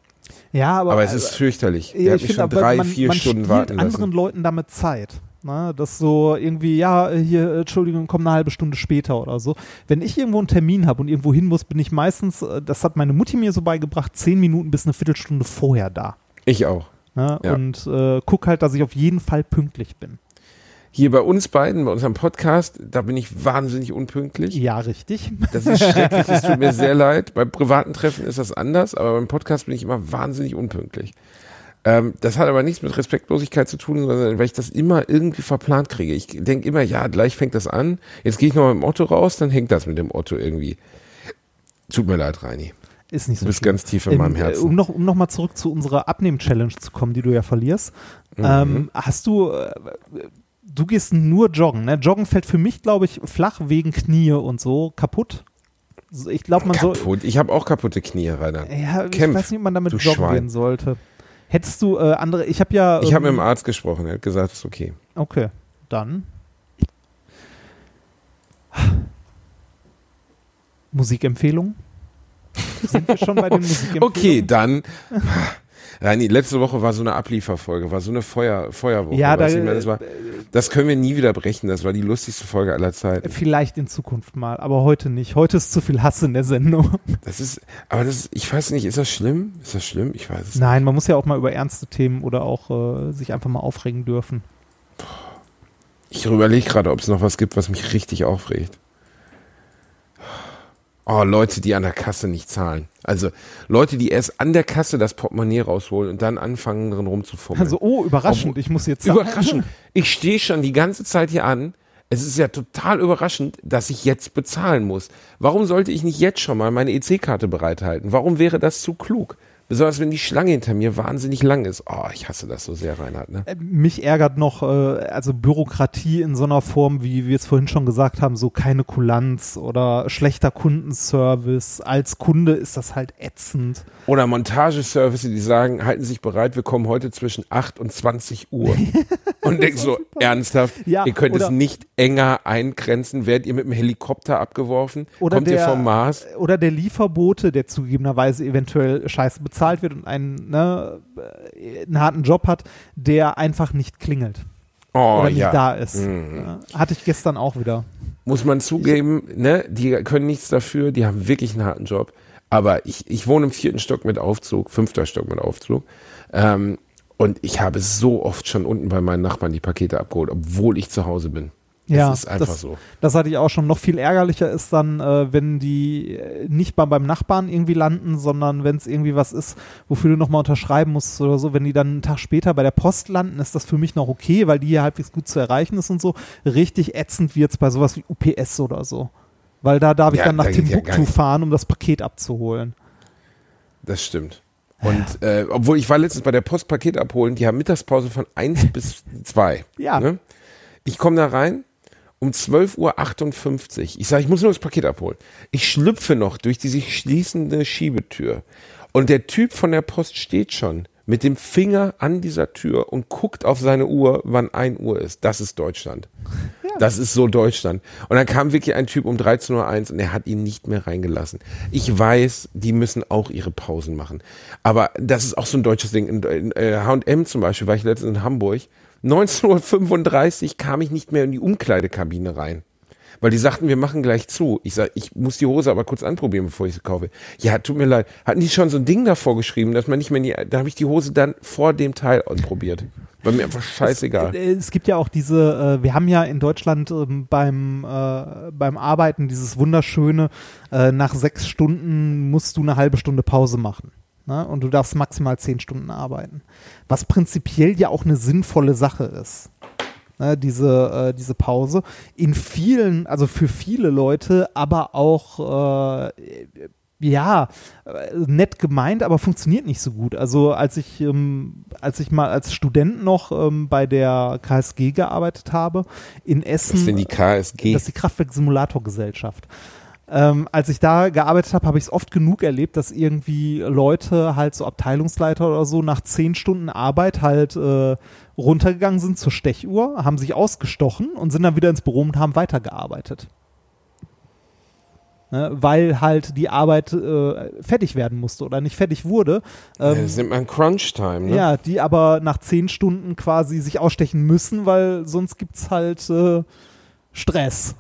Ja, aber, Aber es ist fürchterlich. Der ja, hat ich finde drei, man, vier man Stunden warten anderen lassen. Leuten damit Zeit. Na, das so irgendwie, ja, hier, Entschuldigung, komm eine halbe Stunde später oder so. Wenn ich irgendwo einen Termin habe und irgendwo hin muss, bin ich meistens, äh, das hat meine Mutti mir so beigebracht, zehn Minuten bis eine Viertelstunde vorher da. Ich auch. Na, Ja. Und äh, guck halt, dass ich auf jeden Fall pünktlich bin. Hier bei uns beiden, bei unserem Podcast, da bin ich wahnsinnig unpünktlich. Ja, richtig. Das ist schrecklich, es tut mir sehr leid. Beim privaten Treffen ist das anders, aber beim Podcast bin ich immer wahnsinnig unpünktlich. Ähm, das hat aber nichts mit Respektlosigkeit zu tun, sondern weil ich das immer irgendwie verplant kriege. Ich denke immer, ja, gleich fängt das an. Jetzt gehe ich noch mit dem Otto raus, dann hängt das mit dem Otto irgendwie. Tut mir leid, Reini. Ist nicht so Du bist schlimm. ganz tief in meinem Ähm, äh, Herzen. Um noch, um noch mal zurück zu unserer Abnehmen-Challenge zu kommen, die du ja verlierst. Ähm, hast du, äh, du gehst nur joggen, ne? Joggen fällt für mich, glaube ich, flach wegen Knie und so kaputt. Ich glaube, man soll. Kaputt. Ich habe auch kaputte Knie, Rainer. Ja, ich Kämpf, weiß nicht, ob man damit joggen Schwein. gehen sollte. Hättest du äh, andere, ich habe ja. Ich habe mit ähm, dem Arzt gesprochen, er hat gesagt, es ist okay. Okay, dann. Musikempfehlung? Sind wir schon bei den Musikempfehlungen? Okay, dann. Reini, letzte Woche war so eine Ablieferfolge, war so eine Feuer, Feuerwoche. Ja, da, meine, das, war, das können wir nie wieder brechen. Das war die lustigste Folge aller Zeiten. Vielleicht in Zukunft mal, aber heute nicht. Heute ist zu viel Hass in der Sendung. Das ist, aber das, ich weiß nicht, ist das schlimm? Ist das schlimm? Ich weiß es nicht. Nein, man muss ja auch mal über ernste Themen oder auch äh, sich einfach mal aufregen dürfen. Ich überlege gerade, ob es noch was gibt, was mich richtig aufregt. Oh, Leute, die an der Kasse nicht zahlen. Also Leute, die erst an der Kasse das Portemonnaie rausholen und dann anfangen drin rumzufummeln. Also, oh, überraschend, Obwohl- ich muss jetzt sagen. Überraschend. Ich stehe schon die ganze Zeit hier an. Es ist ja total überraschend, dass ich jetzt bezahlen muss. Warum sollte ich nicht jetzt schon mal meine EC-Karte bereithalten? Warum wäre das zu klug? Besonders wenn die Schlange hinter mir wahnsinnig lang ist. Oh, ich hasse das so sehr, Reinhard. Ne? Äh, Mich ärgert noch, äh, also Bürokratie in so einer Form, wie wir es vorhin schon gesagt haben, so keine Kulanz oder schlechter Kundenservice. Als Kunde ist das halt ätzend. Oder Montageservice, die sagen, halten Sie sich bereit, wir kommen heute zwischen 8 und 20 Uhr. und denk so, ernsthaft, Ja, ihr könnt es nicht enger eingrenzen. Werdet ihr mit dem Helikopter abgeworfen? Oder Kommt ihr der, vom Mars? Oder der Lieferbote, der zugegebenerweise eventuell scheiße bezahlt wird und einen, ne, einen harten Job hat, der einfach nicht klingelt Oh oder nicht ja. da ist. Mhm. Hatte ich gestern auch wieder. muss man zugeben, ne, die können nichts dafür, die haben wirklich einen harten Job. Aber ich, ich wohne im vierten Stock mit Aufzug, fünfter Stock mit Aufzug. Ähm, und ich habe so oft schon unten bei meinen Nachbarn die Pakete abgeholt, obwohl ich zu Hause bin. Das Ja, ist einfach das, so. Das hatte ich auch schon. Noch viel ärgerlicher ist dann, äh, wenn die äh, nicht mal beim Nachbarn irgendwie landen, sondern wenn es irgendwie was ist, wofür du nochmal unterschreiben musst oder so. Wenn die dann einen Tag später bei der Post landen, ist das für mich noch okay, weil die hier halbwegs gut zu erreichen ist und so. Richtig ätzend wird's bei sowas wie UPS oder so. Weil da darf ich Ja, dann nach da ja Timbuktu nicht. fahren, um das Paket abzuholen. Das stimmt. Und äh, obwohl ich war letztens bei der Post Paket abholen, die haben Mittagspause von 1 bis 2. Ja. Ne? Ich komme da rein um 12.58 Uhr. Ich sage, ich muss nur das Paket abholen. Ich schlüpfe noch durch die sich schließende Schiebetür. Und der Typ von der Post steht schon mit dem Finger an dieser Tür und guckt auf seine Uhr, wann 1 Uhr ist. Das ist Deutschland. Das ist so Deutschland. Und dann kam wirklich ein Typ um 13.01 Uhr und er hat ihn nicht mehr reingelassen. Ich weiß, die müssen auch ihre Pausen machen. Aber das ist auch so ein deutsches Ding. In, in äh, H&M zum Beispiel war ich letztens in Hamburg. 19.35 Uhr kam ich nicht mehr in die Umkleidekabine rein. Weil die sagten, wir machen gleich zu. Ich sag, ich muss die Hose aber kurz anprobieren, bevor ich sie kaufe. Ja, tut mir leid. Hatten die schon so ein Ding davor geschrieben, dass man nicht mehr in die, da habe ich die Hose dann vor dem Teil anprobiert. War mir einfach scheißegal. Äh, Es gibt ja auch diese, äh, wir haben ja in Deutschland ähm, beim, äh, beim Arbeiten dieses wunderschöne, äh, nach sechs Stunden musst du eine halbe Stunde Pause machen. Ne? Und du darfst maximal zehn Stunden arbeiten. Was prinzipiell ja auch eine sinnvolle Sache ist. Ne, diese, äh, diese Pause. In vielen, also für viele Leute, aber auch äh, ja, äh, nett gemeint, aber funktioniert nicht so gut. Also als ich, ähm, als ich mal als Student noch ähm, bei der KSG gearbeitet habe, in Essen. Was ist denn die KSG? Das ist die Kraftwerk-Simulator-Gesellschaft. Ähm, als ich da gearbeitet habe, habe ich es oft genug erlebt, dass irgendwie Leute halt so Abteilungsleiter oder so nach zehn Stunden Arbeit halt äh, runtergegangen sind zur Stechuhr, haben sich ausgestochen und sind dann wieder ins Büro und haben weitergearbeitet. Ne, weil halt die Arbeit äh, fertig werden musste oder nicht fertig wurde. Ja, Ähm, das nennt man Crunch-Time, ne? ja, die aber nach zehn Stunden quasi sich ausstechen müssen, weil sonst gibt's halt äh, Stress.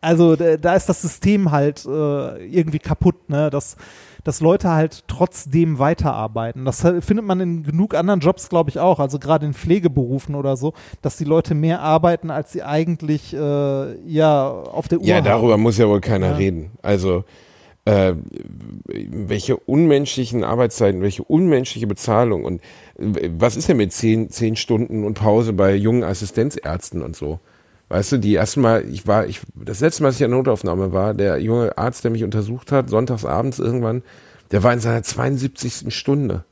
Also da ist das System halt äh, irgendwie kaputt, ne? Dass, dass Leute halt trotzdem weiterarbeiten. Das findet man in genug anderen Jobs, glaube ich, auch. Also gerade in Pflegeberufen oder so, dass die Leute mehr arbeiten, als sie eigentlich äh, ja auf der Uhr Ja, haben. darüber muss ja wohl keiner Ja. reden. Also äh, welche unmenschlichen Arbeitszeiten, welche unmenschliche Bezahlung und äh, was ist denn mit zehn, zehn Stunden und Pause bei jungen Assistenzärzten und so? Weißt du, die erste Mal, ich war, ich, das letzte Mal, als ich in der Notaufnahme war, der junge Arzt, der mich untersucht hat, sonntags abends irgendwann, der war in seiner 72. Stunde.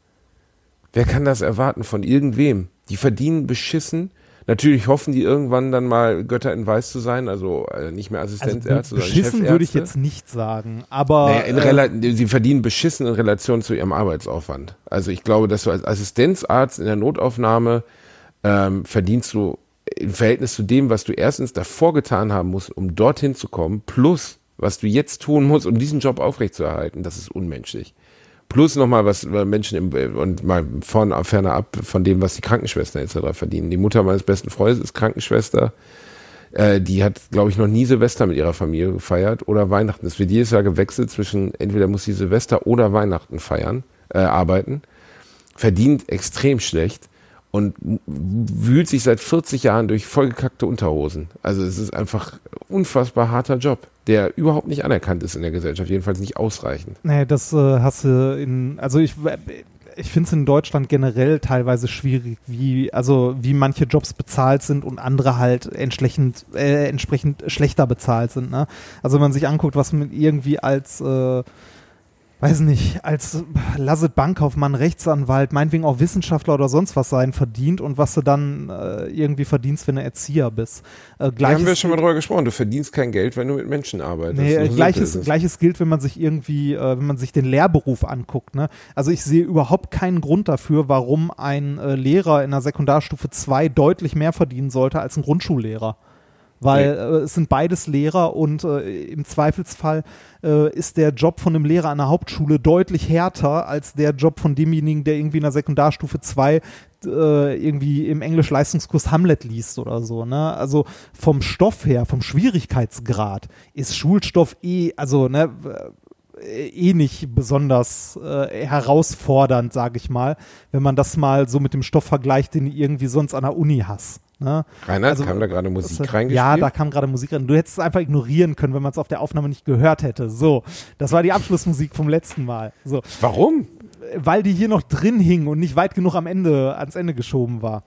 Wer kann das erwarten von irgendwem? Die verdienen beschissen. Natürlich hoffen die irgendwann dann mal Götter in Weiß zu sein, also äh, nicht mehr also Assistenzärzte, sondern beschissen würde ich jetzt nicht sagen, aber Naja, in äh, sie verdienen beschissen in Relation zu ihrem Arbeitsaufwand. Also ich glaube, dass du als Assistenzarzt in der Notaufnahme ähm, verdienst du im Verhältnis zu dem, was du erstens davor getan haben musst, um dorthin zu kommen, plus was du jetzt tun musst, um diesen Job aufrechtzuerhalten, das ist unmenschlich. Plus nochmal, was Menschen im, und mal von, ferner ab von dem, was die Krankenschwestern etc. verdienen. Die Mutter meines besten Freundes ist Krankenschwester. Äh, die hat, glaube ich, noch nie Silvester mit ihrer Familie gefeiert oder Weihnachten. Es wird jedes Jahr gewechselt zwischen, entweder muss sie Silvester oder Weihnachten feiern, äh, arbeiten. Verdient extrem schlecht und wühlt sich seit 40 Jahren durch vollgekackte Unterhosen. Also es ist einfach unfassbar harter Job, der überhaupt nicht anerkannt ist in der Gesellschaft, jedenfalls nicht ausreichend. Nee, das äh, hast du in, also ich, ich finde es in Deutschland generell teilweise schwierig, wie, also wie manche Jobs bezahlt sind und andere halt entsprechend, äh, entsprechend schlechter bezahlt sind. Ne? Also wenn man sich anguckt, was man irgendwie als äh, weiß nicht, als Lasset Bankkaufmann, Rechtsanwalt, meinetwegen auch Wissenschaftler oder sonst was sein verdient und was du dann äh, irgendwie verdienst, wenn du Erzieher bist. Äh, Da haben wir schon mal drüber gesprochen. Du verdienst kein Geld, wenn du mit Menschen arbeitest. Nee, äh, gleiches, gleiches gilt, wenn man sich irgendwie, äh, wenn man sich den Lehrberuf anguckt. Ne? Also ich sehe überhaupt keinen Grund dafür, warum ein äh, Lehrer in der Sekundarstufe 2 deutlich mehr verdienen sollte als ein Grundschullehrer. Weil Nee. äh, es sind beides Lehrer und äh, im Zweifelsfall äh, ist der Job von einem Lehrer an der Hauptschule deutlich härter als der Job von demjenigen, der irgendwie in der Sekundarstufe 2 äh, irgendwie im Englisch-Leistungskurs Hamlet liest oder so. Ne? Also vom Stoff her, vom Schwierigkeitsgrad ist Schulstoff eh, also ne, äh, eh nicht besonders äh, herausfordernd, sage ich mal, wenn man das mal so mit dem Stoff vergleicht, den du irgendwie sonst an der Uni hast. Ne? Reinhard, Also, kam da gerade Musik Das- reingespielt? Ja, da kam gerade Musik rein. Du hättest es einfach ignorieren können, wenn man es auf der Aufnahme nicht gehört hätte. So, das war die Abschlussmusik vom letzten Mal. So, Warum? weil die hier noch drin hing und nicht weit genug am Ende ans Ende geschoben war.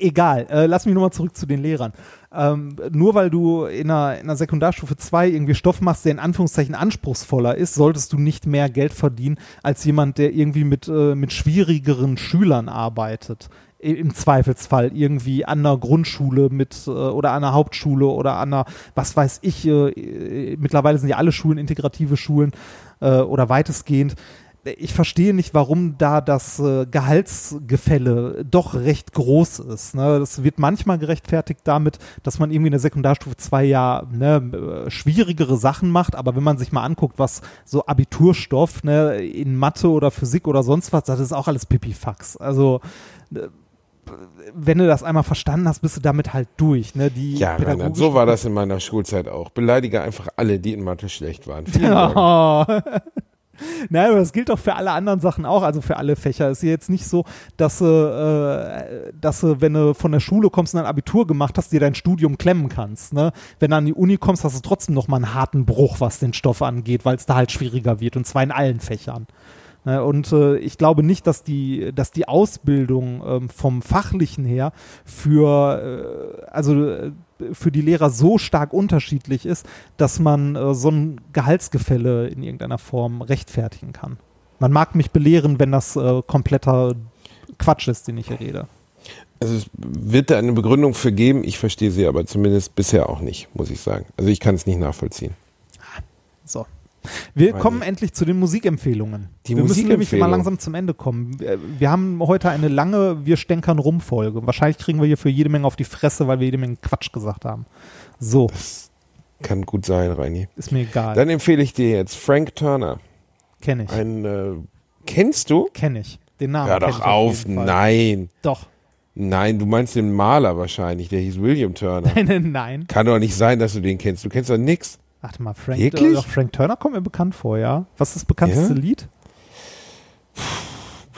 Egal, äh, lass mich nochmal zurück zu den Lehrern. Ähm, nur weil du in einer, in einer Sekundarstufe 2 irgendwie Stoff machst, der in Anführungszeichen anspruchsvoller ist, solltest du nicht mehr Geld verdienen als jemand, der irgendwie mit, äh, mit schwierigeren Schülern arbeitet. Im Zweifelsfall irgendwie an einer Grundschule mit äh, oder an einer Hauptschule oder an einer, was weiß ich, äh, äh, mittlerweile sind ja alle Schulen integrative Schulen oder weitestgehend ich verstehe nicht, warum da das Gehaltsgefälle doch recht groß ist. Ne? Das wird manchmal gerechtfertigt damit, dass man irgendwie in der Sekundarstufe 2 ja ne, schwierigere Sachen macht, aber wenn man sich mal anguckt, was so Abiturstoff ne, in Mathe oder Physik oder sonst was, das ist auch alles Pipifax. Also wenn du das einmal verstanden hast, bist du damit halt durch. Ne? Die Ja, Reinhard, so war das in meiner Schulzeit auch. Beleidige einfach alle, die in Mathe schlecht waren. Vielen. Ja. Nein, aber das gilt doch für alle anderen Sachen auch, also für alle Fächer. Es ist jetzt nicht so, dass du, äh, dass wenn du von der Schule kommst und ein Abitur gemacht hast, dir dein Studium klemmen kannst. Ne? Wenn du an die Uni kommst, hast du trotzdem noch mal einen harten Bruch, was den Stoff angeht, weil es da halt schwieriger wird und zwar in allen Fächern. Ne, Und äh, ich glaube nicht, dass die, dass die Ausbildung ähm, vom Fachlichen her für, äh, also äh, für die Lehrer so stark unterschiedlich ist, dass man äh, so ein Gehaltsgefälle in irgendeiner Form rechtfertigen kann. Man mag mich belehren, wenn das äh, kompletter Quatsch ist, den ich hier rede. Also es wird da eine Begründung für geben, ich verstehe sie aber zumindest bisher auch nicht, muss ich sagen. Also ich kann es nicht nachvollziehen. So. Wir Weiß kommen endlich zu den Musikempfehlungen. Die wir müssen nämlich mal langsam zum Ende kommen. Wir, wir haben heute eine lange Wir stänkern rum Folge. Wahrscheinlich kriegen wir hier für jede Menge auf die Fresse, weil wir jede Menge Quatsch gesagt haben. So. Kann gut sein, Reini. Ist mir egal. Dann empfehle ich dir jetzt Frank Turner. Kenne ich. Ein, äh, kennst du? Kenne ich. Den Namen. Hör kenn doch auf, Fall. nein. Doch. Nein, du meinst den Maler wahrscheinlich, der hieß William Turner. Nein, nein. Kann doch nicht sein, dass du den kennst. Du kennst doch nix. Warte mal, Frank, Wirklich? äh, doch, Frank Turner kommt mir bekannt vor, ja. Was ist das bekannteste Ja? Lied?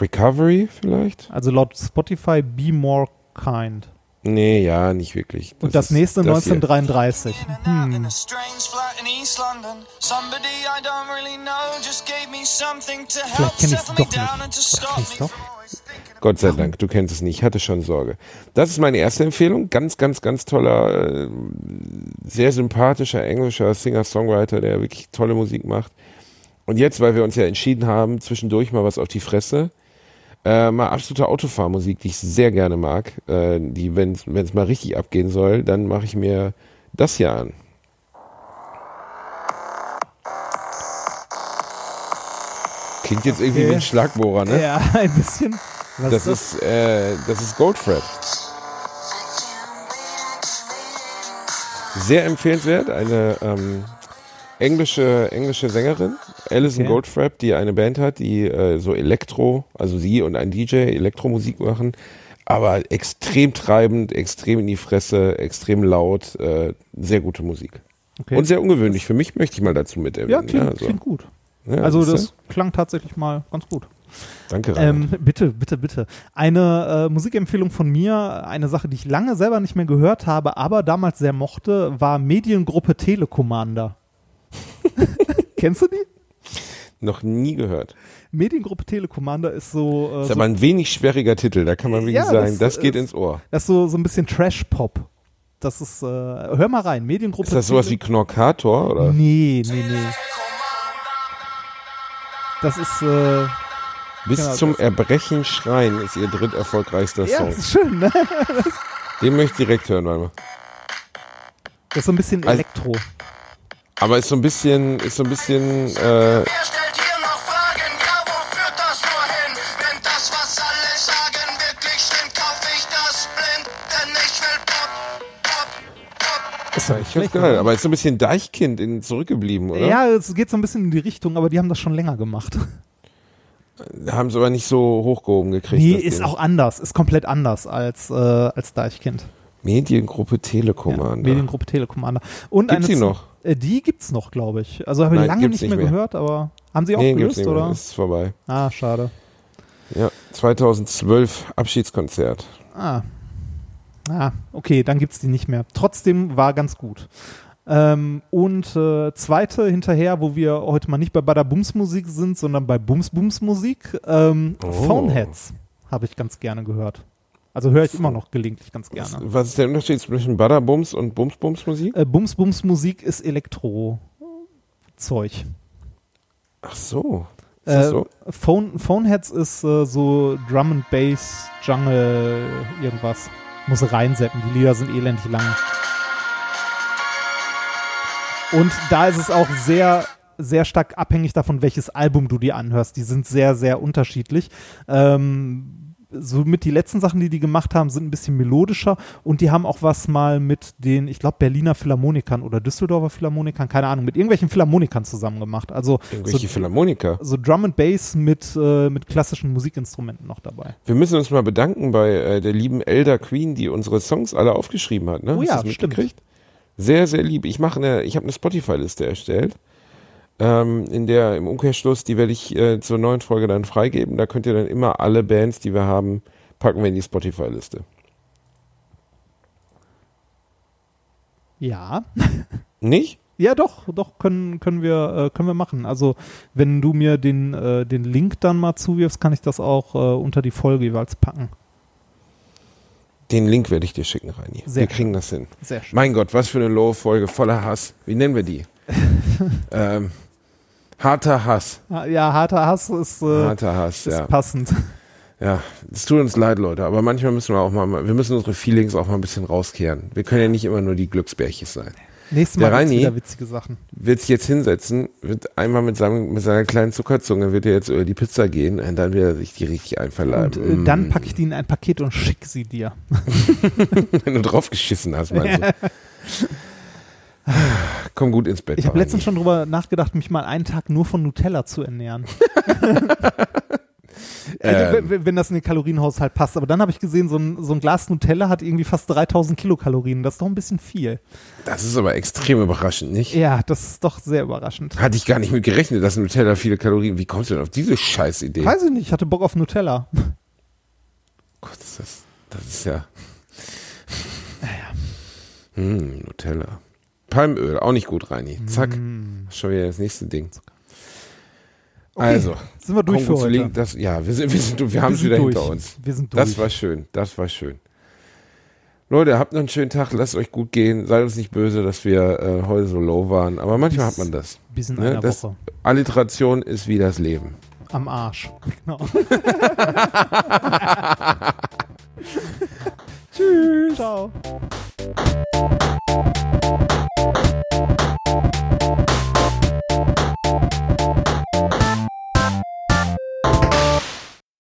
Recovery vielleicht? Also laut Spotify Be More Kind. Nee, ja, nicht wirklich. Und das nächste das hier. 1933. In Hm. a strange flat in East London. Somebody I don't really know just gave me something to help Vielleicht kenn ich's settle doch me down nicht. Oder stop kenn ich's doch? Gott sei Dank, du kennst es nicht. Ich hatte schon Sorge. Das ist meine erste Empfehlung. Ganz, ganz, ganz toller, äh, sehr sympathischer englischer Singer-Songwriter, der wirklich tolle Musik macht. Und jetzt, weil wir uns ja entschieden haben, zwischendurch mal was auf die Fresse, äh, mal absolute Autofahrmusik, die ich sehr gerne mag, äh, die, wenn es mal richtig abgehen soll, dann mache ich mir das hier an. Klingt jetzt irgendwie Okay. wie ein Schlagbohrer, ne? Ja, ein bisschen. Was Das ist, äh, das ist Goldfred. Sehr empfehlenswert. Eine ähm, englische, englische Sängerin, Alison Okay. Goldfrapp, die eine Band hat, die äh, so Elektro, also sie und ein DJ Elektromusik machen, aber extrem treibend, extrem in die Fresse, extrem laut, äh, sehr gute Musik. okay. Und sehr ungewöhnlich. Für mich möchte ich mal dazu mit erwähnen. ja, klingt, also, klingt gut. ja, Also das klang tatsächlich mal ganz gut. Danke. Ähm, bitte, bitte, bitte. Eine äh, Musikempfehlung von mir, eine Sache, die ich lange selber nicht mehr gehört habe, aber damals sehr mochte, war Mediengruppe Telekommander. Kennst du die? Noch nie gehört. Mediengruppe Telekommander ist so, äh, Ist so aber ein wenig schwieriger Titel, da kann man wirklich Ja, sagen, das das geht ist- ins Ohr. das ist so, so ein bisschen Trash-Pop. Das ist, äh, hör mal rein, Mediengruppe Ist das sowas wie Tele- Knorkator oder? Nee, nee, nee. Das ist, äh, Bis Genau, zum Erbrechen schreien ist ihr dritt erfolgreichster ja, Song. das ist schön, ne? Den möchte ich direkt hören, warte mal. Das ist so ein bisschen Also- Elektro. Aber ist so ein bisschen, ist so ein bisschen, äh, Wer stellt hier noch Fragen? Ja, wo führt das nur hin? Wenn das, was alle sagen, wirklich stimmt, kauf ich das blind. Denn ich will Pop, Pop, Pop. Ist ja ich find's geil. Aber ist so ein bisschen Deichkind in, zurückgeblieben, oder? Ja, es geht so ein bisschen in die Richtung, aber die haben das schon länger gemacht. Haben sie aber nicht so hochgehoben gekriegt. Nee, ist Ding. auch anders, ist komplett anders als, äh, als Deichkind. Mediengruppe Ja, Telekommander. Mediengruppe Telekommander. Und Gibt's eine die noch? Äh, die gibt's noch, glaube ich. Also habe ich lange nicht mehr, mehr. gehört, aber haben sie nee, aufgelöst, nicht mehr. oder? Ist vorbei. Ah, schade. Ja, 2012 Abschiedskonzert. Ah. Ah, okay, dann gibt's die nicht mehr. Trotzdem war ganz gut. Ähm, und äh, zweite hinterher, wo wir heute mal nicht bei Bada Bums Musik sind, sondern bei Bums Bums Musik, ähm, Oh. Phoneheads habe ich ganz gerne gehört. Also höre ich immer noch gelegentlich ganz gerne. was ist der Unterschied zwischen Badabums und Bums-Bums Musik? Äh, Bums Bums Musik ist Elektro-Zeug. Ach so. Ist Äh, so? Phone, Phoneheads ist äh, so Drum and Bass, Jungle, irgendwas. Muss reinsetzen, die Lieder sind elendig lang. Und da ist es auch sehr, sehr stark abhängig davon, welches Album du dir anhörst. Die sind sehr, sehr unterschiedlich. Ähm, somit die letzten Sachen, die die gemacht haben, sind ein bisschen melodischer und die haben auch was mal mit den, ich glaube, Berliner Philharmonikern oder Düsseldorfer Philharmonikern, keine Ahnung, mit irgendwelchen Philharmonikern zusammen gemacht. Also Irgendwelche so, Philharmoniker. so Drum and Bass mit, äh, mit klassischen Musikinstrumenten noch dabei. Wir müssen uns mal bedanken bei äh, der lieben Elder Queen, die unsere Songs alle aufgeschrieben hat. Ne? Oh Hast ja, das stimmt. Sehr, sehr lieb. Ich mache eine, ich habe eine Spotify-Liste erstellt, ähm, in der im Umkehrschluss, die werde ich äh, zur neuen Folge dann freigeben. Da könnt ihr dann immer alle Bands, die wir haben, packen wir in die Spotify-Liste. Ja. Nicht? Ja, doch, doch, können, können, wir, äh, können wir machen. Also, wenn du mir den, äh, den Link dann mal zuwirfst, kann ich das auch äh, unter die Folge jeweils packen. Den Link werde ich dir schicken, Reini. Sehr wir kriegen das hin. Sehr schön. Mein Gott, was für eine Low-Folge voller Hass. Wie nennen wir die? ähm, harter Hass. Ja, harter Hass ist, äh, Harter Hass, ist ja. passend. Ja, es tut uns leid, Leute, aber manchmal müssen wir auch mal, wir müssen unsere Feelings auch mal ein bisschen rauskehren. Wir können ja nicht immer nur die Glücksbärchis sein. Nächstes Mal Reini- wieder witzige Sachen. Wird sich jetzt hinsetzen, wird einmal mit, seinem, mit seiner kleinen Zuckerzunge, wird er jetzt über die Pizza gehen und dann wird er sich die richtig Und einverleiben. äh, dann packe ich die in ein Paket und schicke sie dir. Wenn du draufgeschissen hast, meinst du? Komm gut ins Bett. Ich habe letztens schon drüber nachgedacht, mich mal einen Tag nur von Nutella zu ernähren. also, Ähm. wenn, wenn das in den Kalorienhaushalt passt. Aber dann habe ich gesehen, so ein, so ein Glas Nutella hat irgendwie fast 3000 Kilokalorien. Das ist doch ein bisschen viel. Das ist aber extrem überraschend, nicht? Ja, das ist doch sehr überraschend. Hatte ich gar nicht mit gerechnet, dass Nutella viele Kalorien. Wie kommst du denn auf diese Scheißidee? Weiß ich nicht, ich hatte Bock auf Nutella. Gott, ist das, das ist ja. Hm, Nutella. Palmöl, auch nicht gut, Reini. Zack. Schon wieder das nächste Ding. Also, Sind wir durch komm für heute? liegen, das, ja, wir sind, wir sind, wir haben es wieder durch. hinter uns. Wir sind durch. Das war schön, das war schön. Leute, habt noch einen schönen Tag, lasst euch gut gehen, seid uns nicht böse, dass wir äh, heute so low waren, aber manchmal hat man das. Bis in Ne? einer das Woche. Alliteration ist wie das Leben. Am Arsch. Genau. Tschüss. Ciao.